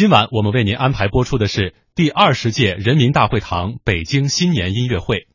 今晚我们为您安排播出的是第二十届人民大会堂北京新年音乐会。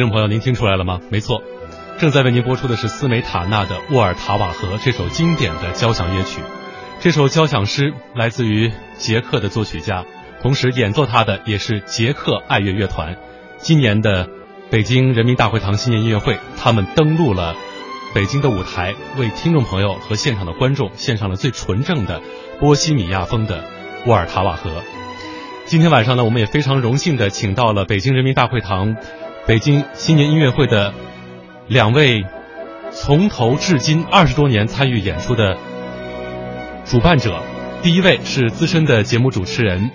听众朋友，您听出来了吗？没错，正在为您播出的是斯美塔纳的《沃尔塔瓦河》这首经典的交响乐曲。这首交响诗来自于捷克的作曲家，同时演奏他的也是捷克爱乐乐团。今年的北京人民大会堂新年音乐会，他们登陆了北京的舞台，为听众朋友和现场的观众献上了最纯正的波西米亚风的《沃尔塔瓦河》。今天晚上呢，我们也非常荣幸的请到了北京人民大会堂。北京新年音乐会的两位从头至今二十多年参与演出的主办者，第一位是资深的节目主持人、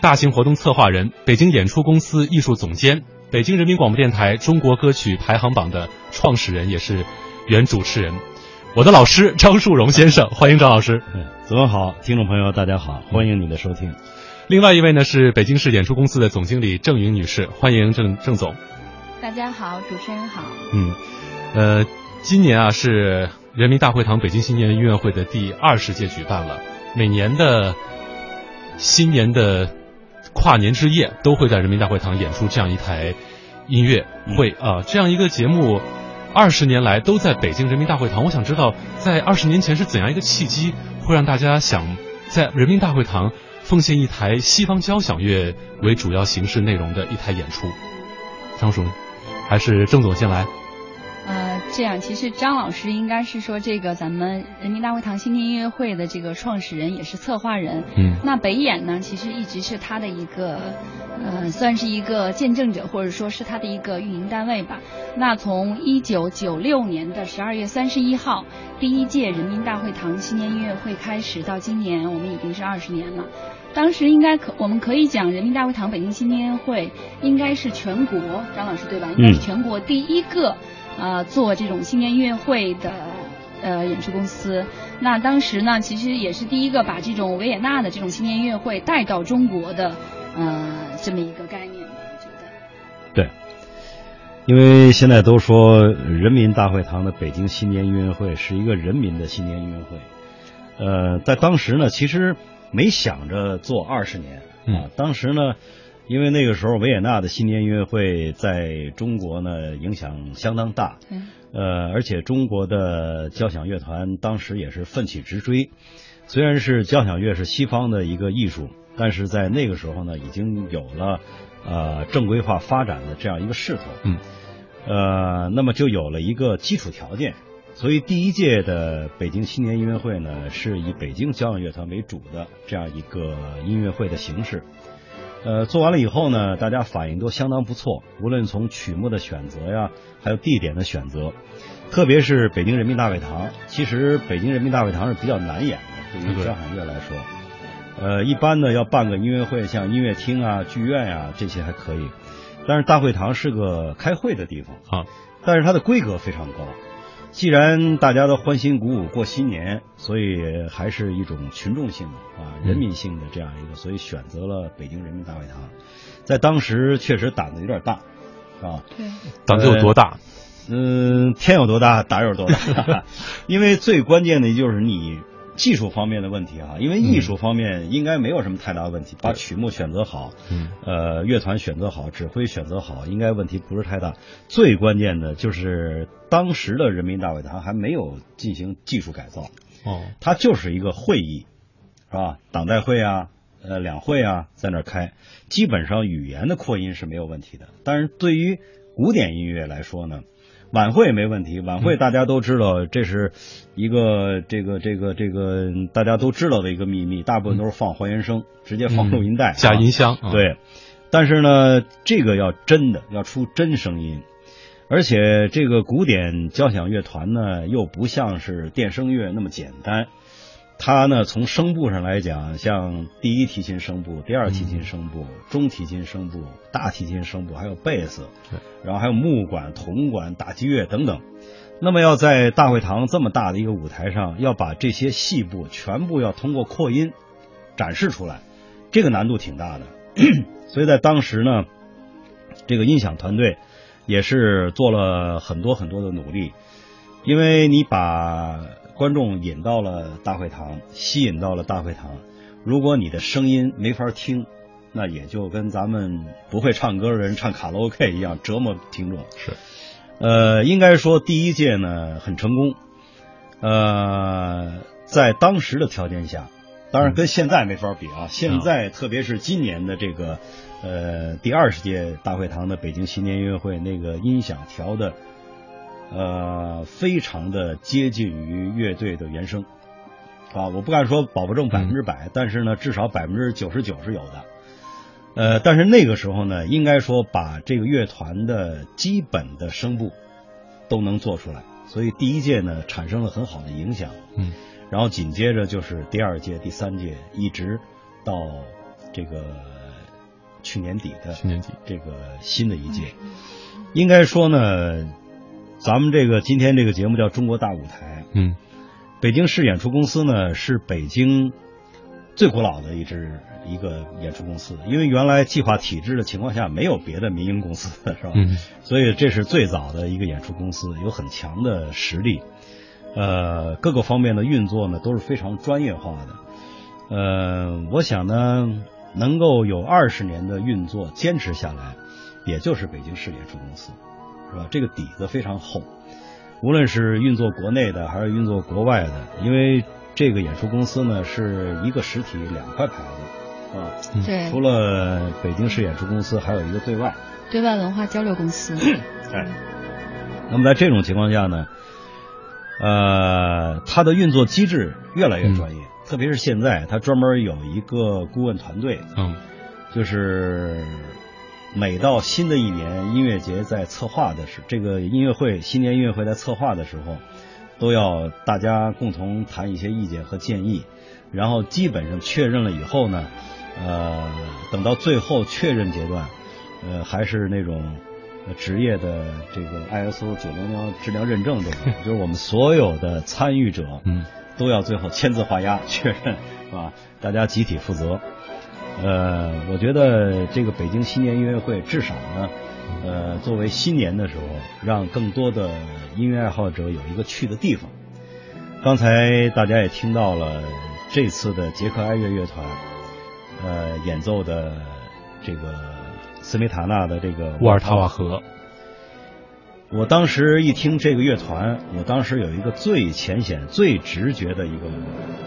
大型活动策划人、北京演出公司艺术总监、北京人民广播电台中国歌曲排行榜的创始人，也是原主持人，我的老师张树荣先生，欢迎张老师。嗯，子文好，听众朋友大家好，欢迎你的收听。另外一位呢是北京市演出公司的总经理郑云女士，欢迎郑郑总。大家好，主持人好。嗯，呃，今年啊是人民大会堂北京新年音乐会的第二十届举办了。每年的新年的跨年之夜，都会在人民大会堂演出这样一台音乐会啊。这样一个节目，二十年来都在北京人民大会堂。我想知道，在二十年前是怎样一个契机，会让大家想在人民大会堂奉献一台西方交响乐为主要形式内容的一台演出？张叔。还是郑总先来。呃，这样，其实张老师应该是说这个咱们人民大会堂新年音乐会的这个创始人，也是策划人。嗯。那北演呢，其实一直是他的一个，呃，算是一个见证者，或者说是他的一个运营单位吧。那从一九九六年的十二月三十一号，第一届人民大会堂新年音乐会开始，到今年我们已经是二十年了。当时应该可，我们可以讲人民大会堂北京新年音乐会应该是全国，张老师对吧？应该是全国第一个，呃，做这种新年音乐会的呃演出公司。那当时呢，其实也是第一个把这种维也纳的这种新年音乐会带到中国的，呃，这么一个概念，对，因为现在都说人民大会堂的北京新年音乐会是一个人民的新年音乐会，呃，在当时呢，其实。没想着做二十年啊！当时呢，因为那个时候维也纳的新年音乐会在中国呢影响相当大，呃，而且中国的交响乐团当时也是奋起直追。虽然是交响乐是西方的一个艺术，但是在那个时候呢，已经有了呃正规化发展的这样一个势头。嗯，呃，那么就有了一个基础条件。所以第一届的北京青年音乐会呢，是以北京交响乐团为主的这样一个音乐会的形式。呃，做完了以后呢，大家反应都相当不错，无论从曲目的选择呀，还有地点的选择，特别是北京人民大会堂。其实北京人民大会堂是比较难演的，对于交响乐来说。呃，一般呢要办个音乐会，像音乐厅啊、剧院呀这些还可以，但是大会堂是个开会的地方啊，但是它的规格非常高。既然大家都欢欣鼓舞过新年，所以还是一种群众性的啊，人民性的这样一个，所以选择了北京人民大会堂。在当时确实胆子有点大，啊，对，胆子有多大？嗯，天有多大，胆有多大。因为最关键的就是你技术方面的问题啊，因为艺术方面应该没有什么太大问题，把曲目选择好，嗯，呃，乐团选择好，指挥选择好，应该问题不是太大。最关键的就是当时的人民大会堂还没有进行技术改造，哦，它就是一个会议，是吧？党代会啊，呃，两会啊，在那儿开，基本上语言的扩音是没有问题的。但是对于古典音乐来说呢？晚会没问题，晚会大家都知道，这是一个这个这个这个大家都知道的一个秘密，大部分都是放还原声，直接放录音带，加音箱。对，但是呢，这个要真的要出真声音，而且这个古典交响乐团呢，又不像是电声乐那么简单。它呢，从声部上来讲，像第一提琴声部、第二提琴声部、中提琴声部、大提琴声部，还有贝斯，然后还有木管、铜管、打击乐等等。那么要在大会堂这么大的一个舞台上，要把这些细部全部要通过扩音展示出来，这个难度挺大的。所以在当时呢，这个音响团队也是做了很多很多的努力，因为你把。观众引到了大会堂，吸引到了大会堂。如果你的声音没法听，那也就跟咱们不会唱歌的人唱卡拉 OK 一样，折磨听众。是，呃，应该说第一届呢很成功。呃，在当时的条件下，当然跟现在没法比啊。现在特别是今年的这个呃第二十届大会堂的北京新年音乐会，那个音响调的。呃，非常的接近于乐队的原声，啊，我不敢说保不证百分之百，但是呢，至少百分之九十九是有的。呃，但是那个时候呢，应该说把这个乐团的基本的声部都能做出来，所以第一届呢产生了很好的影响。嗯，然后紧接着就是第二届、第三届，一直到这个去年底的去年底这个新的一届，应该说呢。咱们这个今天这个节目叫《中国大舞台》。嗯，北京市演出公司呢是北京最古老的一支一个演出公司，因为原来计划体制的情况下没有别的民营公司，是吧？嗯。所以这是最早的一个演出公司，有很强的实力，呃，各个方面的运作呢都是非常专业化的。呃，我想呢，能够有二十年的运作坚持下来，也就是北京市演出公司。是吧？这个底子非常厚，无论是运作国内的还是运作国外的，因为这个演出公司呢是一个实体两块牌子，是吧？对。除了北京市演出公司，还有一个对外。对外文化交流公司。哎。那么在这种情况下呢，呃，它的运作机制越来越专业，特别是现在，它专门有一个顾问团队，嗯，就是。每到新的一年，音乐节在策划的时，这个音乐会新年音乐会在策划的时候，都要大家共同谈一些意见和建议，然后基本上确认了以后呢，呃，等到最后确认阶段，呃，还是那种职业的这个 ISO 九零幺质量认证这个，就是我们所有的参与者，嗯，都要最后签字画押确认，是吧？大家集体负责。呃，我觉得这个北京新年音乐会至少呢，呃，作为新年的时候，让更多的音乐爱好者有一个去的地方。刚才大家也听到了这次的捷克爱乐乐团，呃，演奏的这个斯梅塔纳的这个沃尔塔瓦河。我当时一听这个乐团，我当时有一个最浅显、最直觉的一个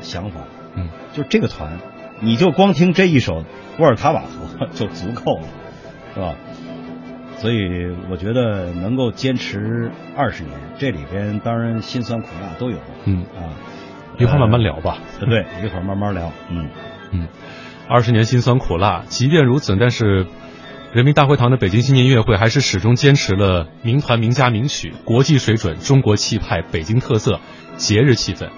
想法，嗯，就这个团。你就光听这一首沃尔塔瓦河就足够了，是吧？所以我觉得能够坚持二十年，这里边当然辛酸苦辣都有。嗯啊，一会儿慢慢聊吧。对，一会儿慢慢聊。嗯嗯，二十年辛酸苦辣，即便如此，但是人民大会堂的北京新年音乐会还是始终坚持了名团名家名曲、国际水准、中国气派、北京特色、节日气氛。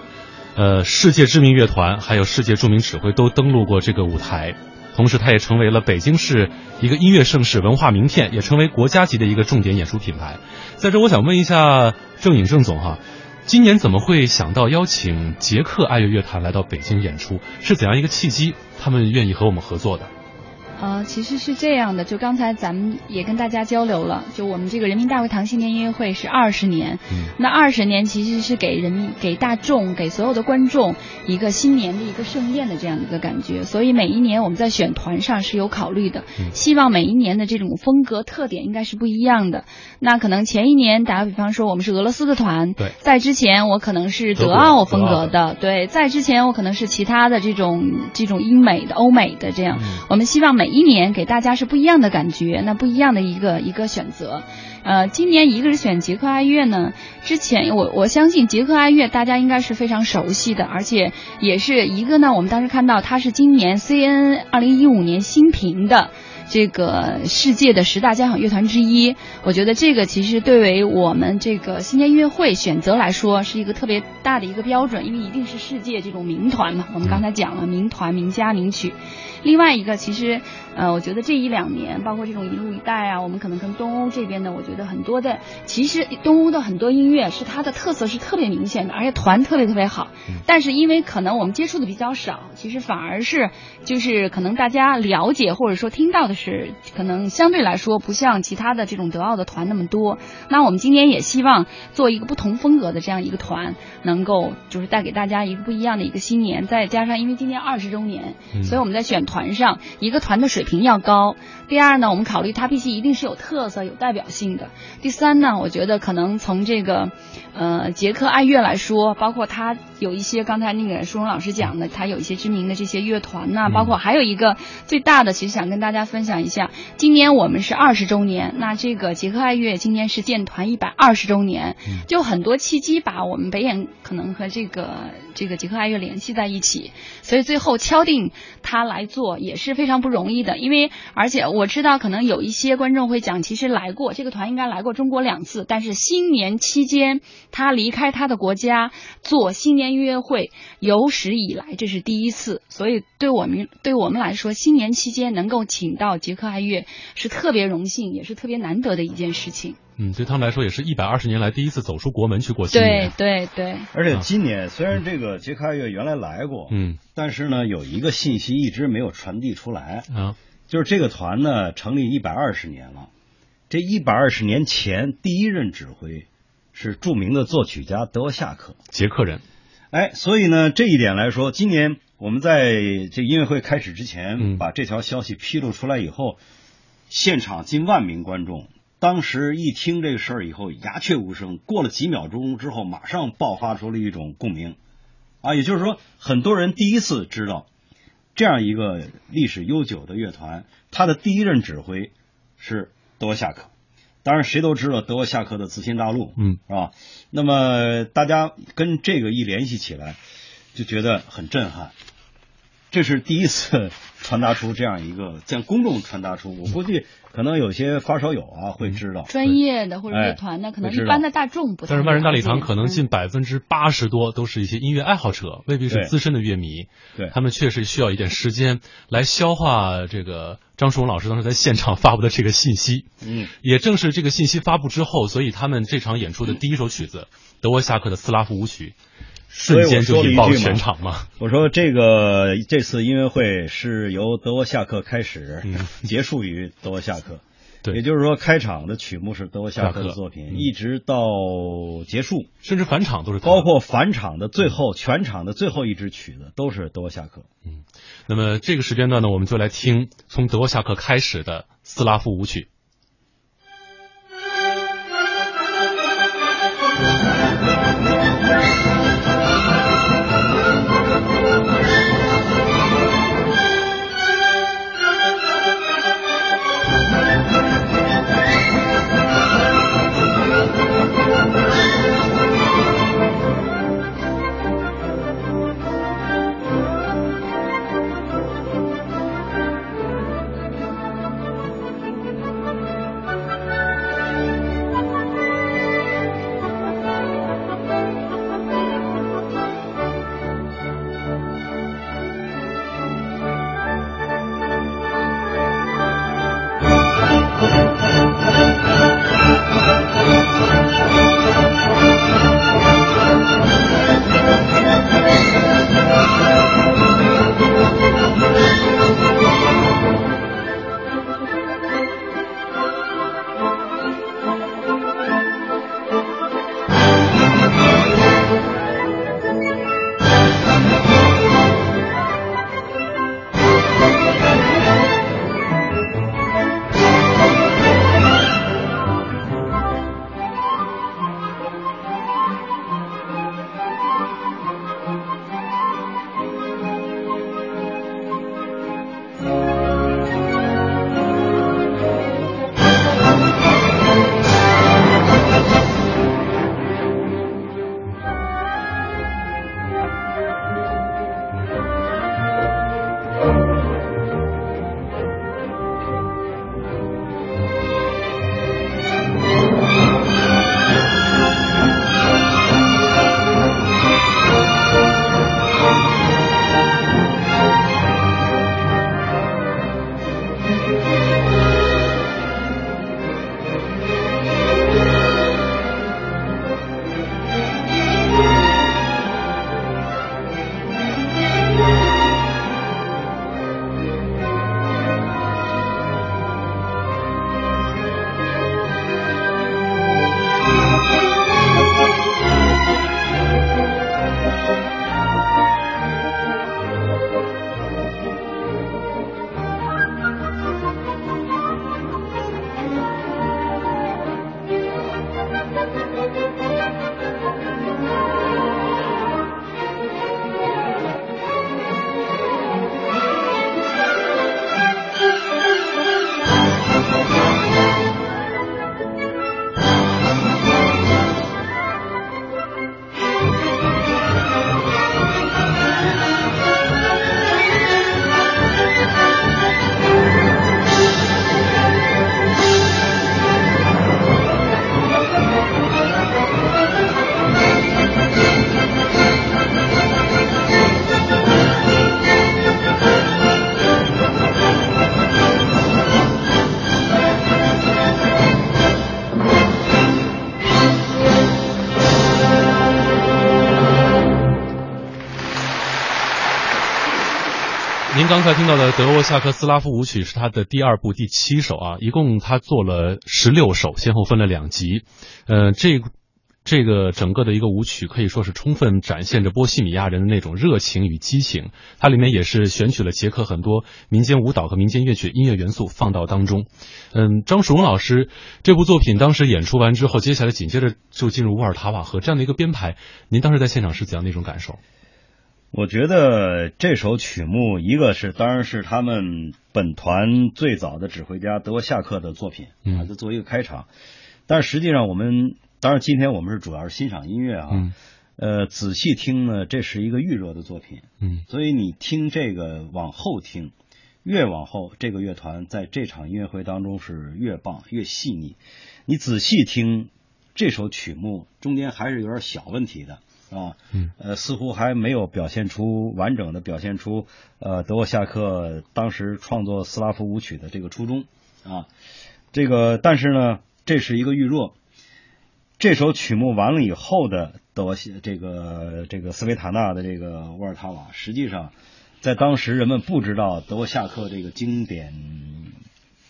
呃，世界知名乐团还有世界著名指挥都登陆过这个舞台，同时它也成为了北京市一个音乐盛世、文化名片，也成为国家级的一个重点演出品牌。在这，我想问一下郑颖郑总哈，今年怎么会想到邀请捷克爱乐乐团来到北京演出？是怎样一个契机，他们愿意和我们合作的？呃，其实是这样的，就刚才咱们也跟大家交流了，就我们这个人民大会堂新年音乐会是二十年，嗯，那二十年其实是给人民、给大众、给所有的观众一个新年的一个盛宴的这样一个感觉，所以每一年我们在选团上是有考虑的，嗯希望每一年的这种风格特点应该是不一样的。那可能前一年打个比方说我们是俄罗斯的团，对在之前我可能是德奥风格德奥的，对，在之前我可能是其他的这种这种英美的、欧美的这样。嗯我们希望每一年给大家是不一样的感觉，那不一样的一个一个选择。呃，今年一个是选捷克爱乐呢，之前我我相信捷克爱乐大家应该是非常熟悉的，而且也是一个呢，我们当时看到它是今年 CN 二零一五年新评的。这个世界的十大交响乐团之一，我觉得这个其实对于我们这个新年音乐会选择来说是一个特别大的一个标准，因为一定是世界这种名团嘛。我们刚才讲了名团、名家、名曲。另外一个，其实呃，我觉得这一两年，包括这种一路一带啊，我们可能跟东欧这边的，我觉得很多的，其实东欧的很多音乐是它的特色是特别明显的，而且团特别特别好。但是因为可能我们接触的比较少，其实反而是就是可能大家了解或者说听到的是，可能相对来说不像其他的这种德奥的团那么多。那我们今年也希望做一个不同风格的这样一个团，能够就是带给大家一个不一样的一个新年。再加上因为今年二十周年，嗯所以我们在选团上，一个团的水平要高。第二呢，我们考虑它必须一定是有特色、有代表性的。第三呢，我觉得可能从这个呃捷克爱乐来说，包括它有一些刚才那个舒荣老师讲的，它有一些知名的这些乐团呐、嗯包括还有一个最大的，其实想跟大家分享一下，今年我们是二十周年，那这个捷克爱乐今年是建团一百二十周年，嗯。就很多契机把我们北演可能和这个这个捷克爱乐联系在一起，所以最后敲定他来做也是非常不容易的，因为而且我知道可能有一些观众会讲，其实来过这个团应该来过中国两次，但是新年期间他离开他的国家做新年音乐会，有史以来这是第一次，所以对我们对我们来说，新年期间能够请到捷克爱乐是特别荣幸，也是特别难得的一件事情。嗯，对他们来说也是一百二十年来第一次走出国门去过新对年。对对，而且今年虽然这个杰克爱乐原来来过，嗯但是呢，有一个信息一直没有传递出来，啊，就是这个团呢成立一百二十年了，这一百二十年前第一任指挥是著名的作曲家德沃夏克，捷克人。哎，所以呢这一点来说，今年我们在这音乐会开始之前，嗯把这条消息披露出来以后，现场近万名观众。当时一听这个事儿以后，鸦雀无声。过了几秒钟之后，马上爆发出了一种共鸣，啊，也就是说，很多人第一次知道这样一个历史悠久的乐团，他的第一任指挥是德沃夏克。当然，谁都知道德沃夏克的《自新大陆》，嗯，是吧？那么大家跟这个一联系起来，就觉得很震撼。这是第一次传达出这样一个向公众传达出，我估计可能有些发烧友啊会知道。专业的或者哎乐团的，可能一般的大众不太但是万人大礼堂可能嗯近百分之八十多都是一些音乐爱好者，未必是资深的乐迷。对他们确实需要一点时间来消化这个张树荣老师当时在现场发布的这个信息。嗯，也正是这个信息发布之后，所以他们这场演出的第一首曲子德沃夏克的斯拉夫舞曲，瞬间就引爆了全场嘛。我说这个这次音乐会是由德沃夏克开始，嗯结束于德沃夏克。对也就是说，开场的曲目是德沃夏克的作品，嗯一直到结束，甚至返场都是包括返场的最后、全场的最后一支曲子都是德沃夏克。嗯那么这个时间段呢，我们就来听从德沃夏克开始的斯拉夫舞曲。刚才听到的德沃夏克斯拉夫舞曲是他的第二部第七首啊，一共他做了十六首，先后分了两集。呃，这这个整个的一个舞曲可以说是充分展现着波西米亚人的那种热情与激情。它里面也是选取了捷克很多民间舞蹈和民间乐曲音乐元素放到当中。嗯，张曙荣老师这部作品当时演出完之后，接下来紧接着就进入沃尔塔瓦河这样的一个编排，您当时在现场是怎样的一种感受？我觉得这首曲目，一个是当然是他们本团最早的指挥家德沃夏克的作品啊，就作为一个开场。但是实际上，我们当然今天我们是主要是欣赏音乐啊，呃，仔细听呢，这是一个预热的作品，嗯，所以你听这个往后听，越往后，这个乐团在这场音乐会当中是越棒越细腻。你仔细听这首曲目，中间还是有点小问题的。啊，嗯，呃，似乎还没有表现出完整的表现出，呃，德沃夏克当时创作斯拉夫舞曲的这个初衷啊，这个，但是呢，这是一个预热，这首曲目完了以后的德沃西这个这个斯维塔纳的这个沃尔塔瓦，实际上在当时人们不知道德沃夏克这个经典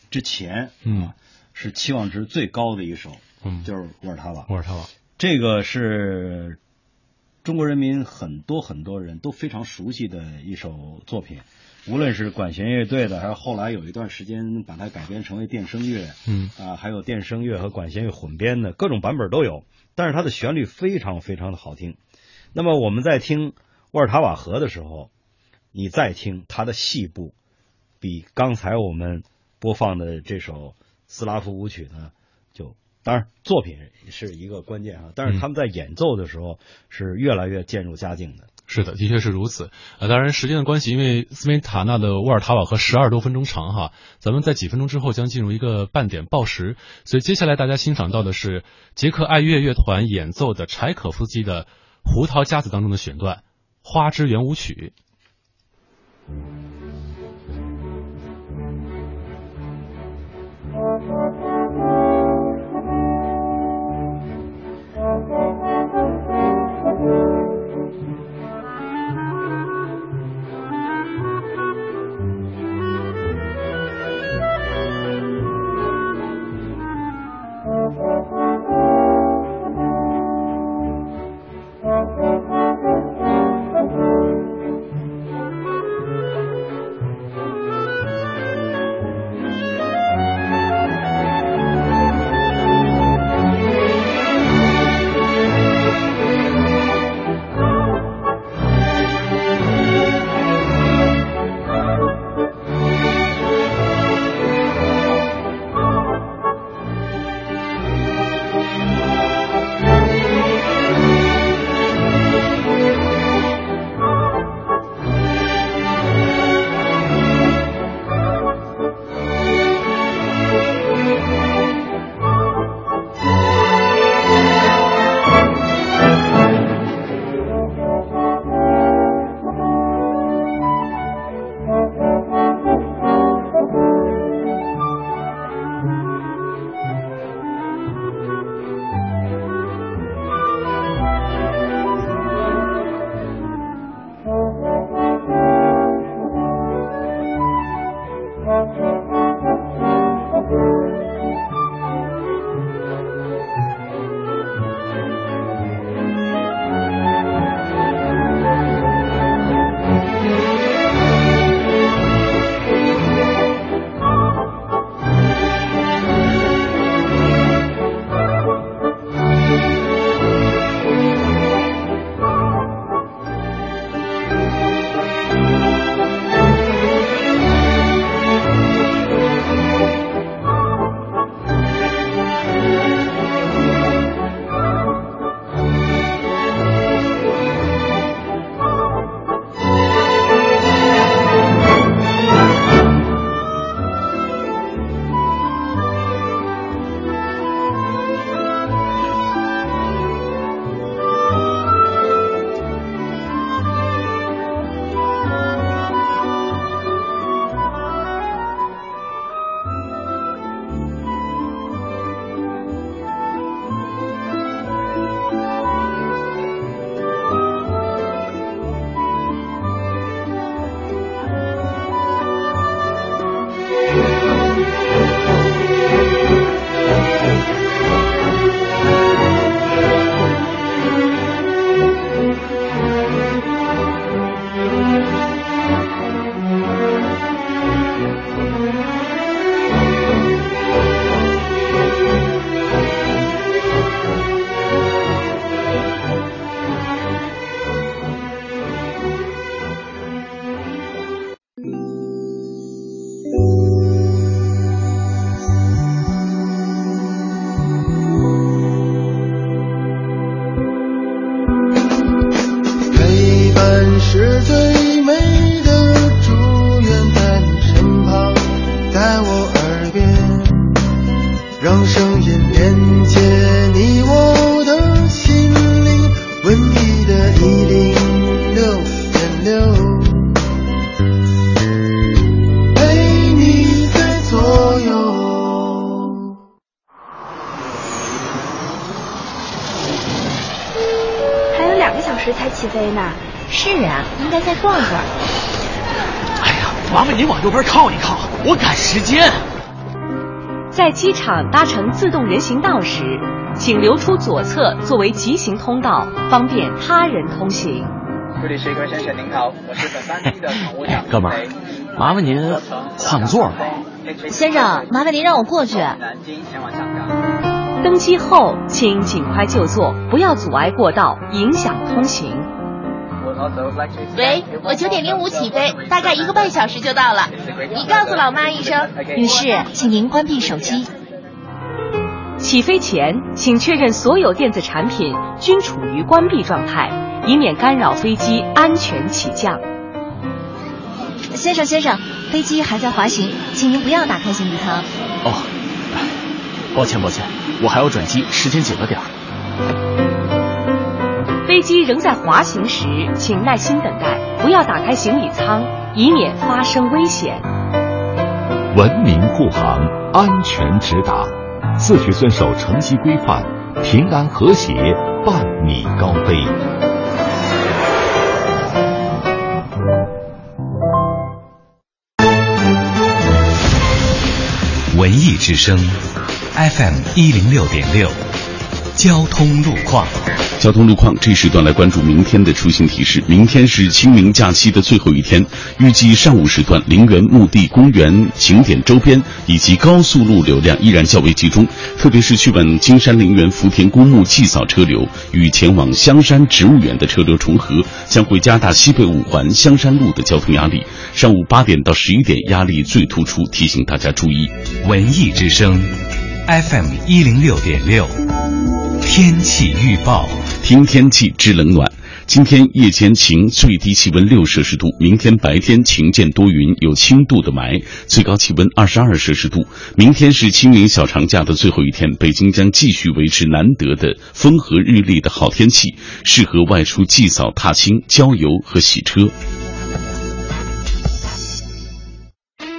之前，嗯，是期望值最高的一首，嗯，就是沃尔塔瓦，沃尔塔瓦，这个是。中国人民很多很多人都非常熟悉的一首作品，无论是管弦乐队的，还是后来有一段时间把它改编成为电声乐，嗯啊，还有电声乐和管弦乐混编的各种版本都有。但是它的旋律非常非常的好听。那么我们在听沃尔塔瓦河的时候，你再听它的细部，比刚才我们播放的这首斯拉夫舞曲呢，就。当然，作品是一个关键啊，但是他们在演奏的时候是越来越渐入佳境的。是的，的确是如此。呃，当然时间的关系，因为斯梅塔纳的沃尔塔瓦和十二多分钟长哈，咱们在几分钟之后将进入一个半点报时，所以接下来大家欣赏到的是捷克爱乐乐团演奏的柴可夫斯基的《胡桃夹子》当中的选段《花之圆舞曲》。场搭乘自动人行道时，请留出左侧作为急行通道，方便他人通行。这里是一个先生您好，我是本班机的乘务长。哥们儿，麻烦您换个座吧。先生，麻烦您让我过去。南京前往香港。登机后，请尽快就座，不要阻碍过道，影响通行。喂，我九点零五起飞，大概一个半小时就到了。你告诉老妈一声。女士，请您关闭手机。起飞前，请确认所有电子产品均处于关闭状态，以免干扰飞机安全起降。先生，先生，飞机还在滑行，请您不要打开行李舱。哦，抱歉，抱歉，我还要转机，时间紧了点儿。飞机仍在滑行时，请耐心等待，不要打开行李舱，以免发生危险。文明护航，安全直达，自觉遵守城西规范，平安和谐伴你高飞。文艺之声，FM 一零六点六，交通路况。交通路况这时段来关注明天的出行提示。明天是清明假期的最后一天，预计上午时段陵园、墓地、公园、景点周边以及高速路流量依然较为集中，特别是去往金山陵园、福田公墓祭扫车流与前往香山植物园的车流重合，将会加大西北五环香山路的交通压力。上午八点到十一点压力最突出，提醒大家注意。文艺之声，FM 一零六点六，天气预报。听天气知冷暖。今天夜间晴，最低气温六摄氏度；明天白天晴间多云，有轻度的霾，最高气温二十二摄氏度。明天是清明小长假的最后一天，北京将继续维持难得的风和日丽的好天气，适合外出祭扫、踏青、郊游和洗车。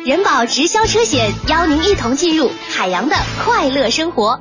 人保直销车险邀您一同进入海洋的快乐生活。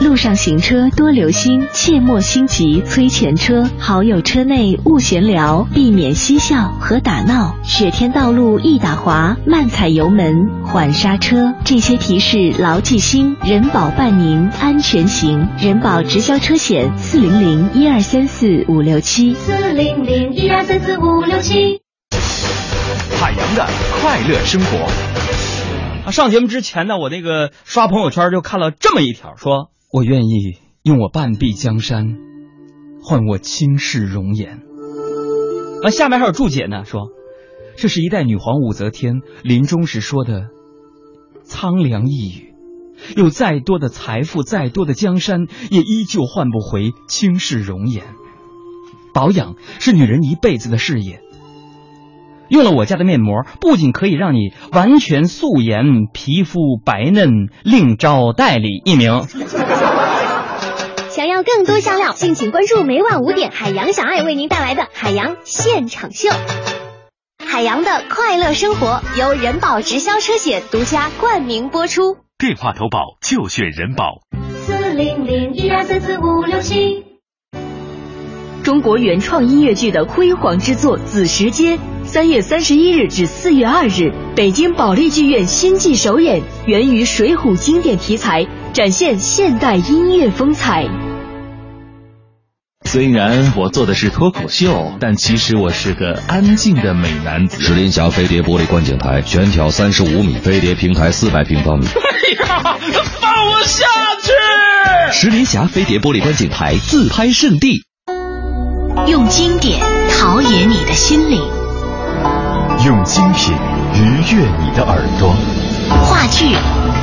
路上行车多留心，切莫心急催前车。好友车内勿闲聊，避免嬉笑和打闹。雪天道路易打滑，慢踩油门，缓刹车。这些提示牢记心，人保伴您安全行。人保直销车险四零零一二三四五六七四零零一二三四五六七。海洋的快乐生活。啊，上节目之前呢，我那个刷朋友圈就看了这么一条，说我愿意用我半壁江山换我倾世容颜。啊，下面还有注解呢，说这是一代女皇武则天临终时说的苍凉一语。有再多的财富，再多的江山，也依旧换不回倾世容颜。保养是女人一辈子的事业。用了我家的面膜，不仅可以让你完全素颜，皮肤白嫩，另招代理一名。想要更多香料，敬请关注每晚五点海洋小爱为您带来的海洋现场秀。海洋的快乐生活由人保直销车险独家冠名播出。电话投保就选人保。四零零一二三四五六七。中国原创音乐剧的辉煌之作《子时街》，三月三十一日至四月二日，北京保利剧院新季首演，源于《水浒》经典题材，展现现代音乐风采。虽然我做的是脱口秀，但其实我是个安静的美男子。石林峡飞碟玻璃观景台，全挑三十五米，飞碟平台四百平方米。哎呀，放我下去！石林峡飞碟玻璃观景台自拍圣地。用经典陶冶你的心灵，用精品愉悦你的耳朵。话剧、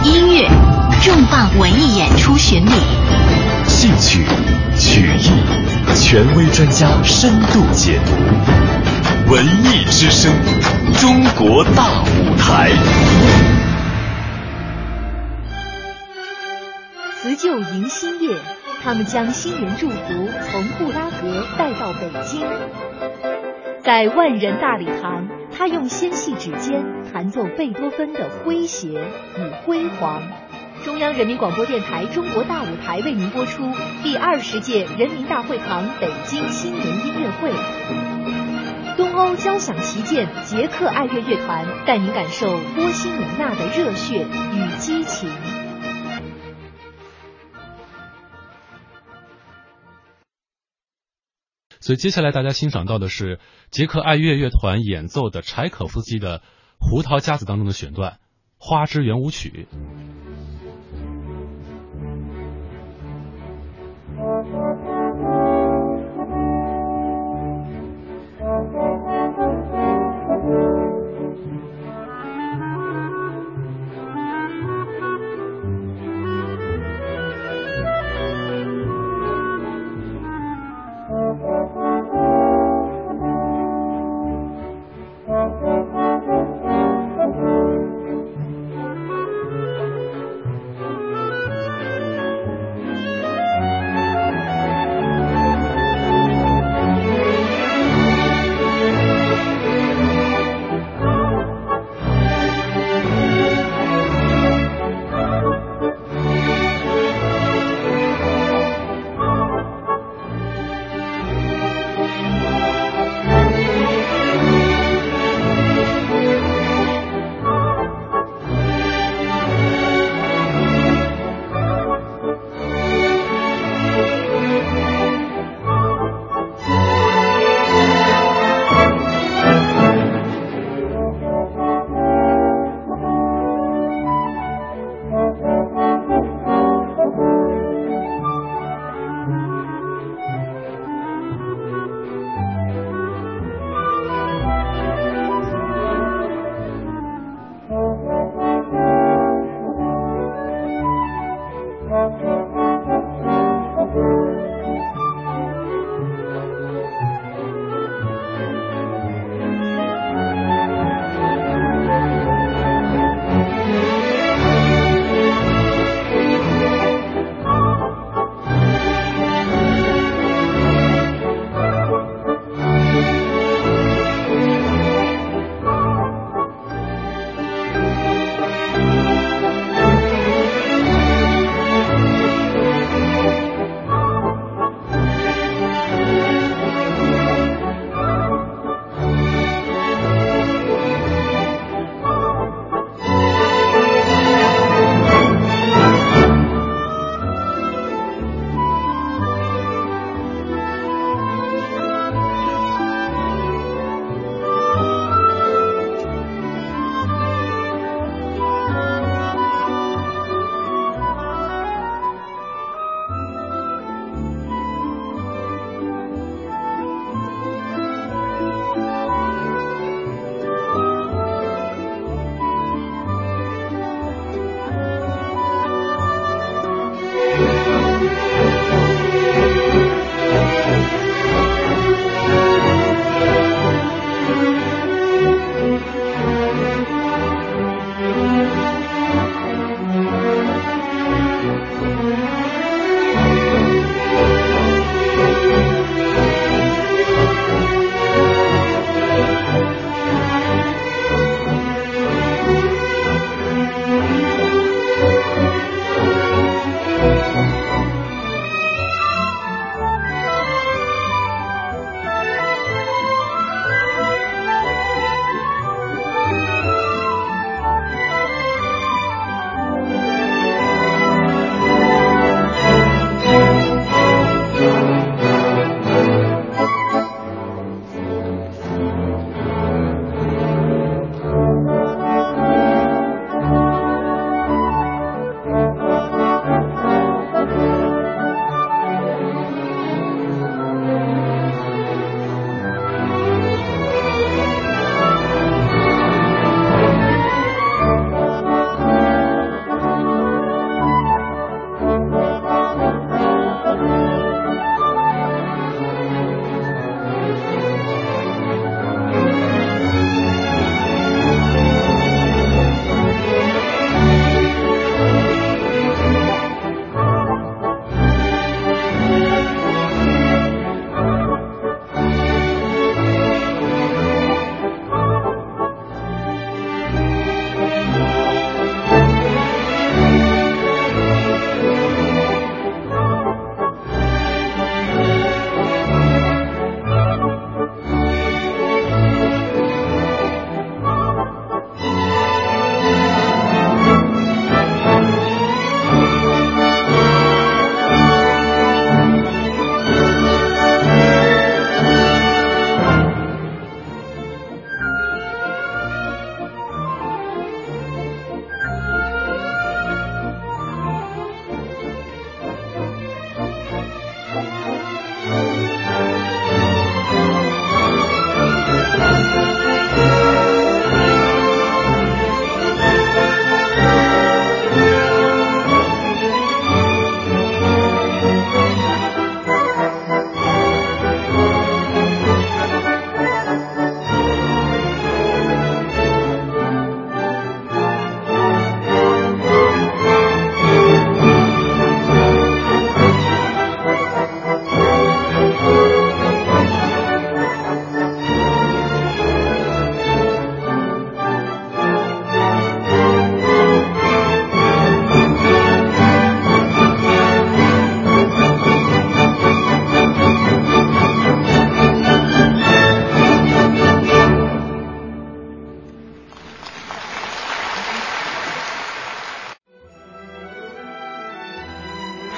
音乐、重磅文艺演出巡礼，戏曲、曲艺，权威专家深度解读，文艺之声，中国大舞台。辞旧迎新月，他们将新年祝福从布拉格带到北京，在万人大礼堂，他用纤细指尖弹奏贝多芬的诙谐与辉煌。中央人民广播电台《中国大舞台》为您播出第二十届人民大会堂北京新年音乐会。东欧交响旗舰捷克爱乐乐团带您感受波西米亚的热血与激情。所以接下来大家欣赏到的是捷克爱乐乐团演奏的柴可夫斯基的胡桃夹子当中的选段花之圆舞曲。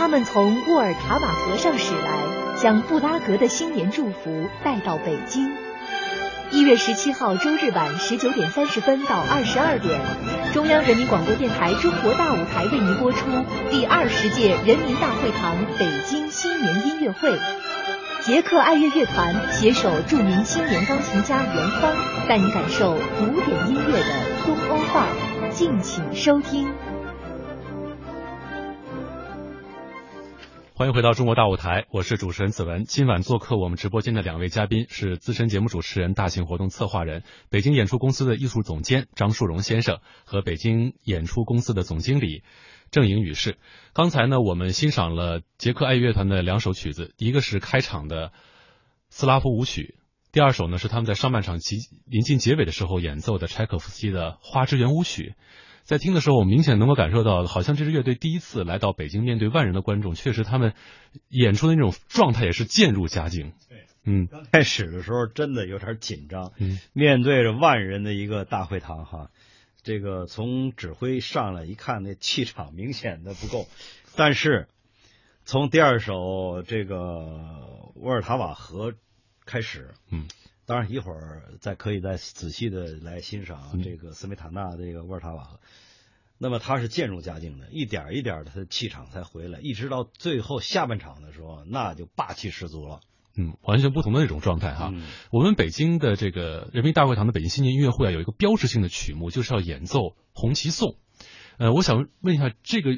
他们从沃尔塔瓦河上驶来，将布拉格的新年祝福带到北京。一月十七号周日晚十九点三十分到二十二点，中央人民广播电台中国大舞台为您播出第二十届人民大会堂北京新年音乐会。捷克爱乐乐团携手著名青年钢琴家袁芳，带您感受古典音乐的东欧范儿。敬请收听。欢迎回到中国大舞台，我是主持人子文。今晚做客我们直播间的两位嘉宾是资深节目主持人、大型活动策划人、北京演出公司的艺术总监张树荣先生和北京演出公司的总经理郑颖女士。刚才呢，我们欣赏了捷克爱乐团的两首曲子，一个是开场的斯拉夫舞曲，第二首呢是他们在上半场及临近结尾的时候演奏的柴可夫斯基的花之圆舞曲。在听的时候，我明显能够感受到，好像这支乐队第一次来到北京，面对万人的观众，确实他们演出的那种状态也是渐入佳境。对，嗯，刚开始的时候真的有点紧张，嗯，面对着万人的一个大会堂，哈，这个从指挥上来一看，那气场明显的不够。但是从第二首这个沃尔塔瓦河开始，嗯。当然，一会儿再可以再仔细的来欣赏这个斯梅塔纳这个沃尔塔瓦河。那么他是渐入佳境的，一点一点的，他的气场才回来，一直到最后下半场的时候，那就霸气十足了。嗯，完全不同的那种状态哈。我们北京的这个人民大会堂的北京新年音乐会啊，有一个标志性的曲目，就是要演奏《红旗颂》。呃，我想问一下，这个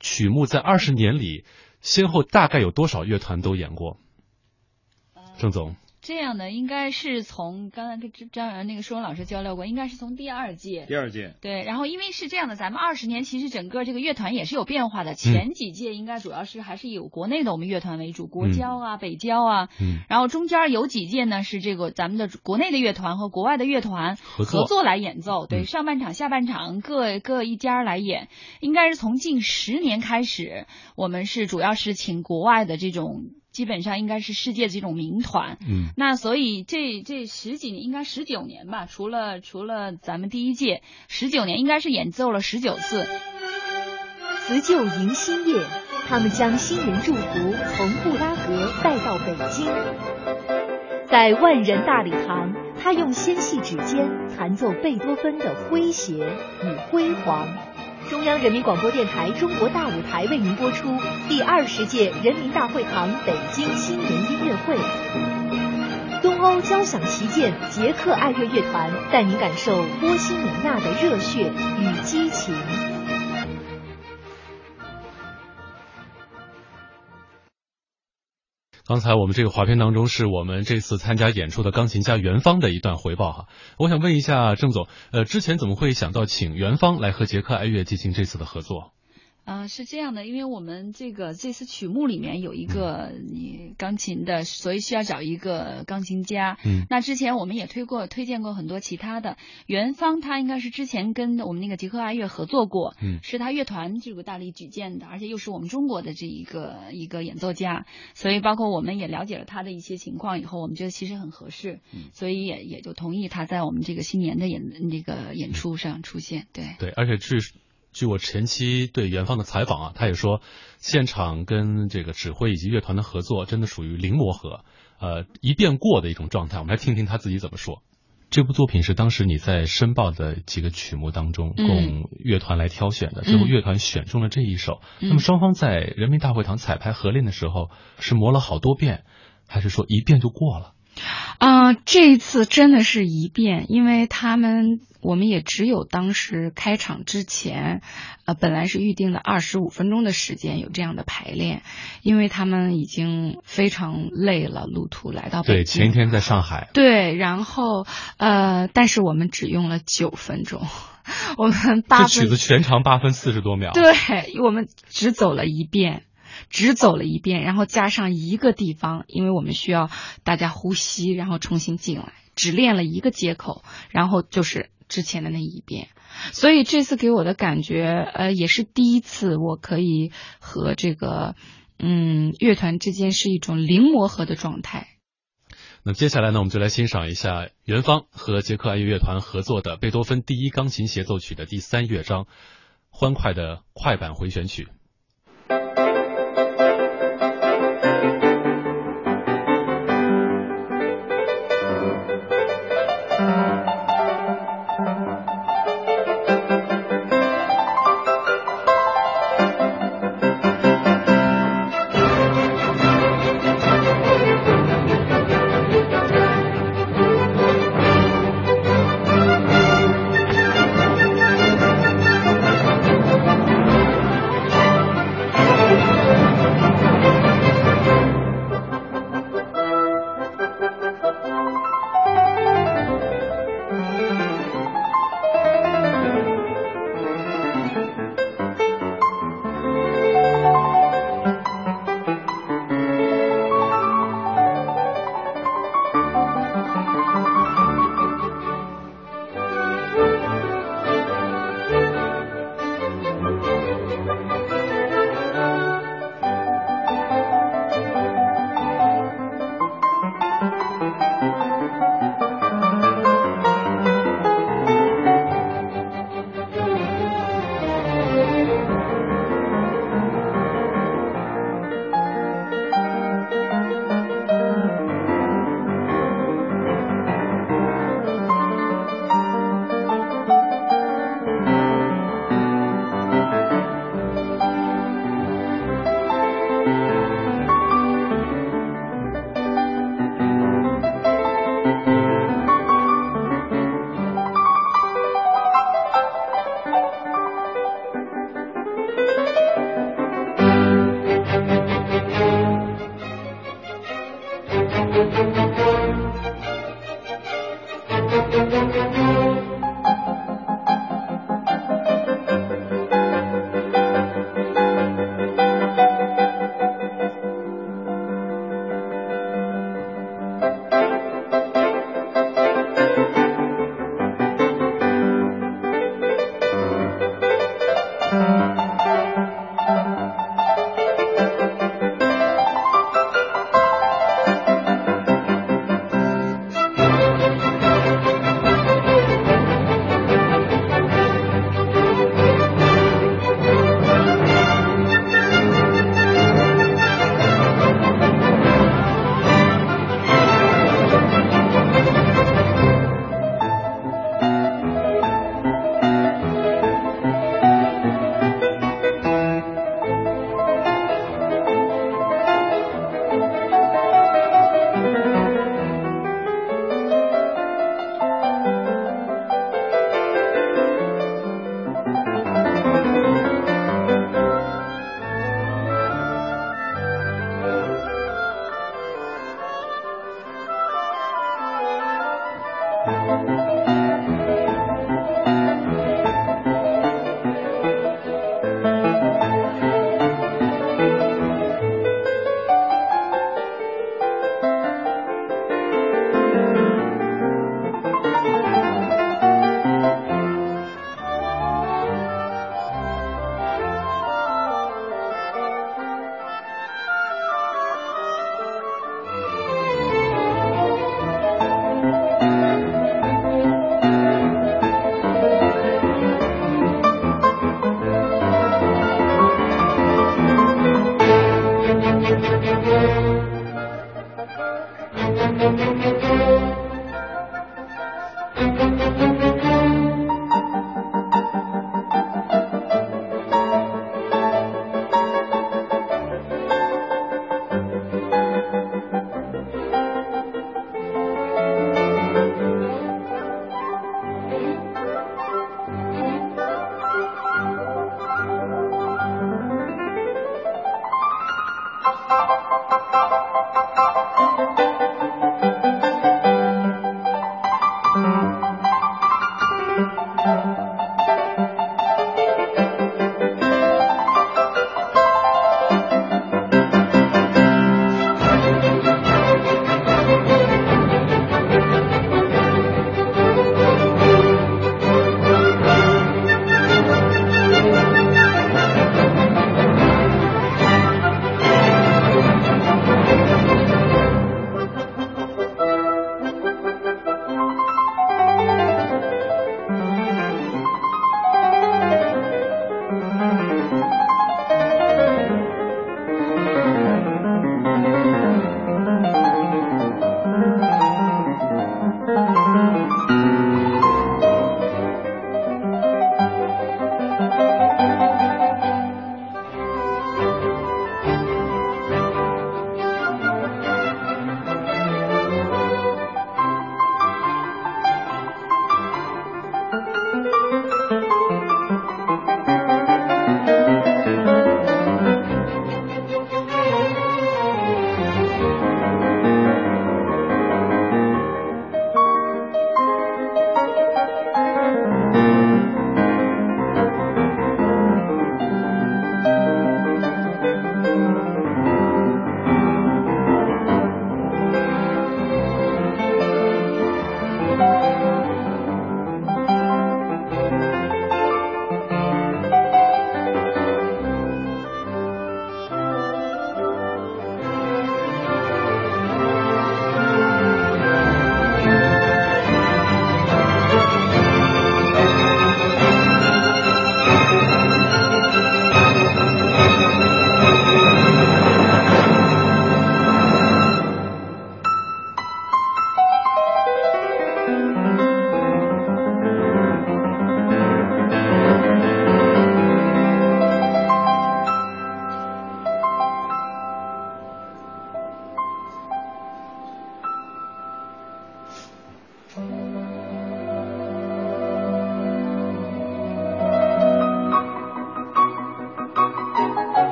曲目在二十年里，先后大概有多少乐团都演过？郑总。这样的应该是从刚才跟张那个舒荣老师交流过，应该是从第二届。第二届。对，然后因为是这样的，咱们二十年其实整个这个乐团也是有变化的。前几届应该主要是还是以国内的我们乐团为主，国交啊、北交啊。嗯。然后中间有几届呢是这个咱们的国内的乐团和国外的乐团合作来演奏。对，上半场、下半场各各一家来演。应该是从近十年开始，我们是主要是请国外的这种。基本上应该是世界这种名团，嗯，那所以这这十几年应该十九年吧，除了除了咱们第一届十九年，应该是演奏了十九次。辞旧迎新夜，他们将新年祝福从布拉格带到北京，在万人大礼堂，他用纤细指尖弹奏贝多芬的诙谐与辉煌。中央人民广播电台中国大舞台为您播出第二十届人民大会堂北京新年音乐会，东欧交响旗舰捷克爱乐乐团带您感受波西米亚的热血与激情。刚才我们这个滑片当中，是我们这次参加演出的钢琴家元芳的一段回报哈。我想问一下郑总，呃，之前怎么会想到请元芳来和捷克爱乐进行这次的合作？啊，是这样的，因为我们这个这次曲目里面有一个钢琴的，所以需要找一个钢琴家。嗯，那之前我们也推过推荐过很多其他的，元芳他应该是之前跟我们那个捷克爱乐合作过，嗯，是他乐团这个大力举荐的，而且又是我们中国的这一个一个演奏家，所以包括我们也了解了他的一些情况以后，我们觉得其实很合适，嗯，所以也也就同意他在我们这个新年的演这个演出上出现，对对，而且据。据我前期对元芳的采访啊，他也说，现场跟这个指挥以及乐团的合作真的属于零磨合，呃，一遍过的一种状态。我们来听听他自己怎么说。这部作品是当时你在申报的几个曲目当中供乐团来挑选的，最后乐团选中了这一首。那么双方在人民大会堂彩排合练的时候，是磨了好多遍，还是说一遍就过了？啊，这一次真的是一遍，因为他们我们也只有当时开场之前，呃，本来是预定的二十五分钟的时间有这样的排练，因为他们已经非常累了，路途来到北京，对，前一天在上海，对，然后呃，但是我们只用了九分钟，我们八分，这曲子全长八分四十多秒，对，我们只走了一遍。只走了一遍，然后加上一个地方，因为我们需要大家呼吸，然后重新进来，只练了一个接口，然后就是之前的那一遍。所以这次给我的感觉，呃，也是第一次我可以和这个嗯乐团之间是一种零磨合的状态。那接下来呢，我们就来欣赏一下元芳和捷克爱乐乐团合作的贝多芬第一钢琴协奏曲的第三乐章，欢快的快板回旋曲。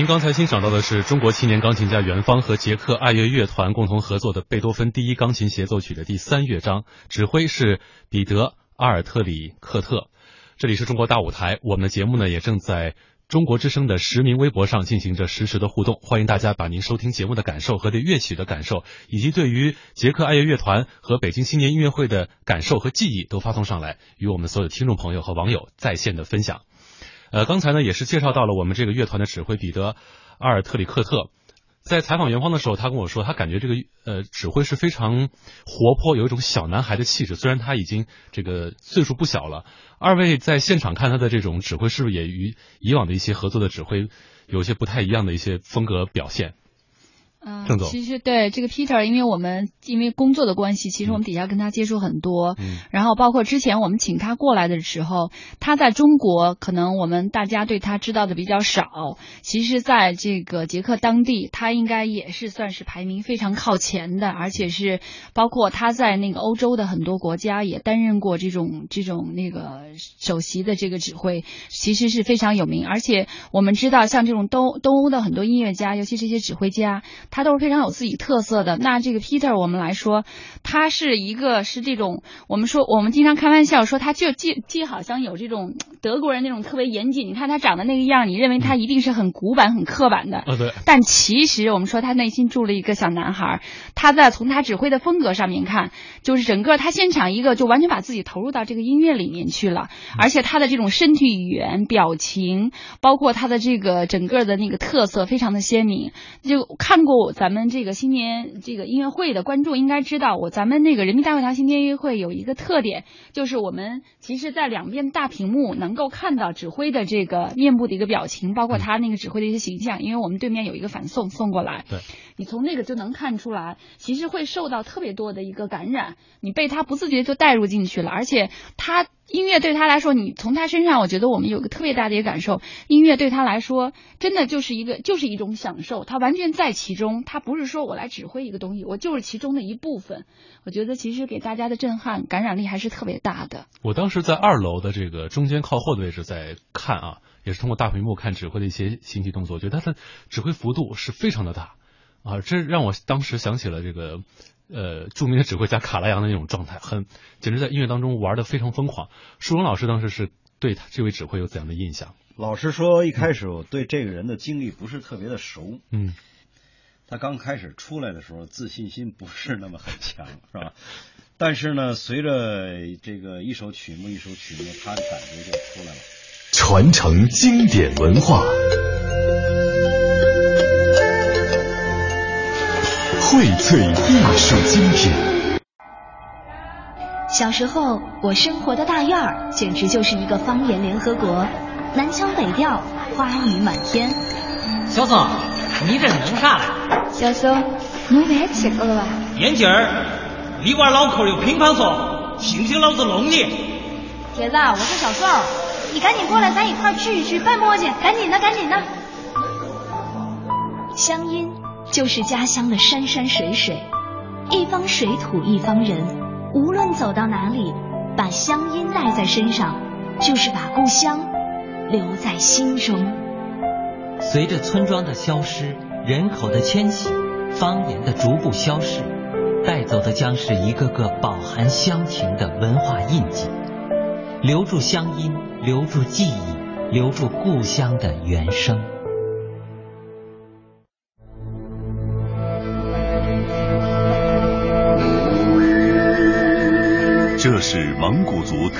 您刚才欣赏到的是中国青年钢琴家袁方和捷克爱乐乐团共同合作的贝多芬第一钢琴协奏曲的第三乐章，指挥是彼得·阿尔特里克特。这里是中国大舞台，我们的节目呢也正在中国之声的实名微博上进行着实时的互动，欢迎大家把您收听节目的感受和对乐曲的感受，以及对于捷克爱乐乐团和北京新年音乐会的感受和记忆都发送上来，与我们所有听众朋友和网友在线的分享。呃，刚才呢也是介绍到了我们这个乐团的指挥彼得·阿尔特里克特，在采访元芳的时候，他跟我说，他感觉这个呃指挥是非常活泼，有一种小男孩的气质。虽然他已经这个岁数不小了，二位在现场看他的这种指挥，是不是也与以往的一些合作的指挥有些不太一样的一些风格表现？嗯，郑总，其实对这个 Peter，因为我们因为工作的关系，其实我们底下跟他接触很多，嗯，然后包括之前我们请他过来的时候，他在中国可能我们大家对他知道的比较少，其实在这个捷克当地，他应该也是算是排名非常靠前的，而且是包括他在那个欧洲的很多国家也担任过这种这种那个首席的这个指挥，其实是非常有名，而且我们知道像这种东东欧的很多音乐家，尤其这些指挥家。他都是非常有自己特色的。那这个 Peter，我们来说，他是一个是这种，我们说我们经常开玩笑说，他就既既好像有这种德国人那种特别严谨。你看他长得那个样，你认为他一定是很古板、很刻板的。啊，对。但其实我们说他内心住了一个小男孩。他在从他指挥的风格上面看，就是整个他现场一个就完全把自己投入到这个音乐里面去了，而且他的这种身体语言、表情，包括他的这个整个的那个特色非常的鲜明。就看过。咱们这个新年这个音乐会的观众应该知道，我咱们那个人民大会堂新年音乐会有一个特点，就是我们其实，在两边大屏幕能够看到指挥的这个面部的一个表情，包括他那个指挥的一些形象，因为我们对面有一个反送送过来，对，你从那个就能看出来，其实会受到特别多的一个感染，你被他不自觉就带入进去了，而且他。音乐对他来说，你从他身上，我觉得我们有个特别大的一个感受，音乐对他来说，真的就是一个，就是一种享受，他完全在其中，他不是说我来指挥一个东西，我就是其中的一部分。我觉得其实给大家的震撼感染力还是特别大的。我当时在二楼的这个中间靠后的位置在看啊，也是通过大屏幕看指挥的一些形体动作，我觉得他的指挥幅度是非常的大啊，这让我当时想起了这个。呃，著名的指挥家卡拉扬的那种状态，很简直在音乐当中玩的非常疯狂。舒荣老师当时是对他这位指挥有怎样的印象？老实说，一开始我对这个人的经历不是特别的熟。嗯，他刚开始出来的时候，自信心不是那么很强，是吧？但是呢，随着这个一首曲目一首曲目，他的感觉就出来了。传承经典文化。荟萃艺术精品。小时候，我生活的大院儿简直就是一个方言联合国，南腔北调，花语满天。小宋，你这是弄啥嘞？小宋，弄饭吃够了吧？眼镜儿，你玩脑壳有乒乓球，信不信老子弄你？铁子，我是小宋，你赶紧过来，咱一块聚一聚，办磨叽，赶紧的，赶紧的。乡音。就是家乡的山山水水，一方水土一方人，无论走到哪里，把乡音带在身上，就是把故乡留在心中。随着村庄的消失，人口的迁徙，方言的逐步消逝，带走的将是一个个饱含乡情的文化印记。留住乡音，留住记忆，留住故乡的原声。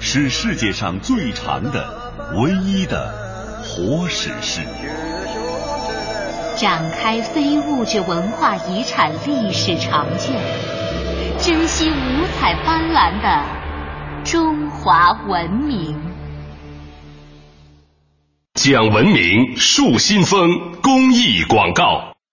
是世界上最长的、唯一的活史诗。展开非物质文化遗产历史长卷，珍惜五彩斑斓的中华文明。讲文明树新风公益广告。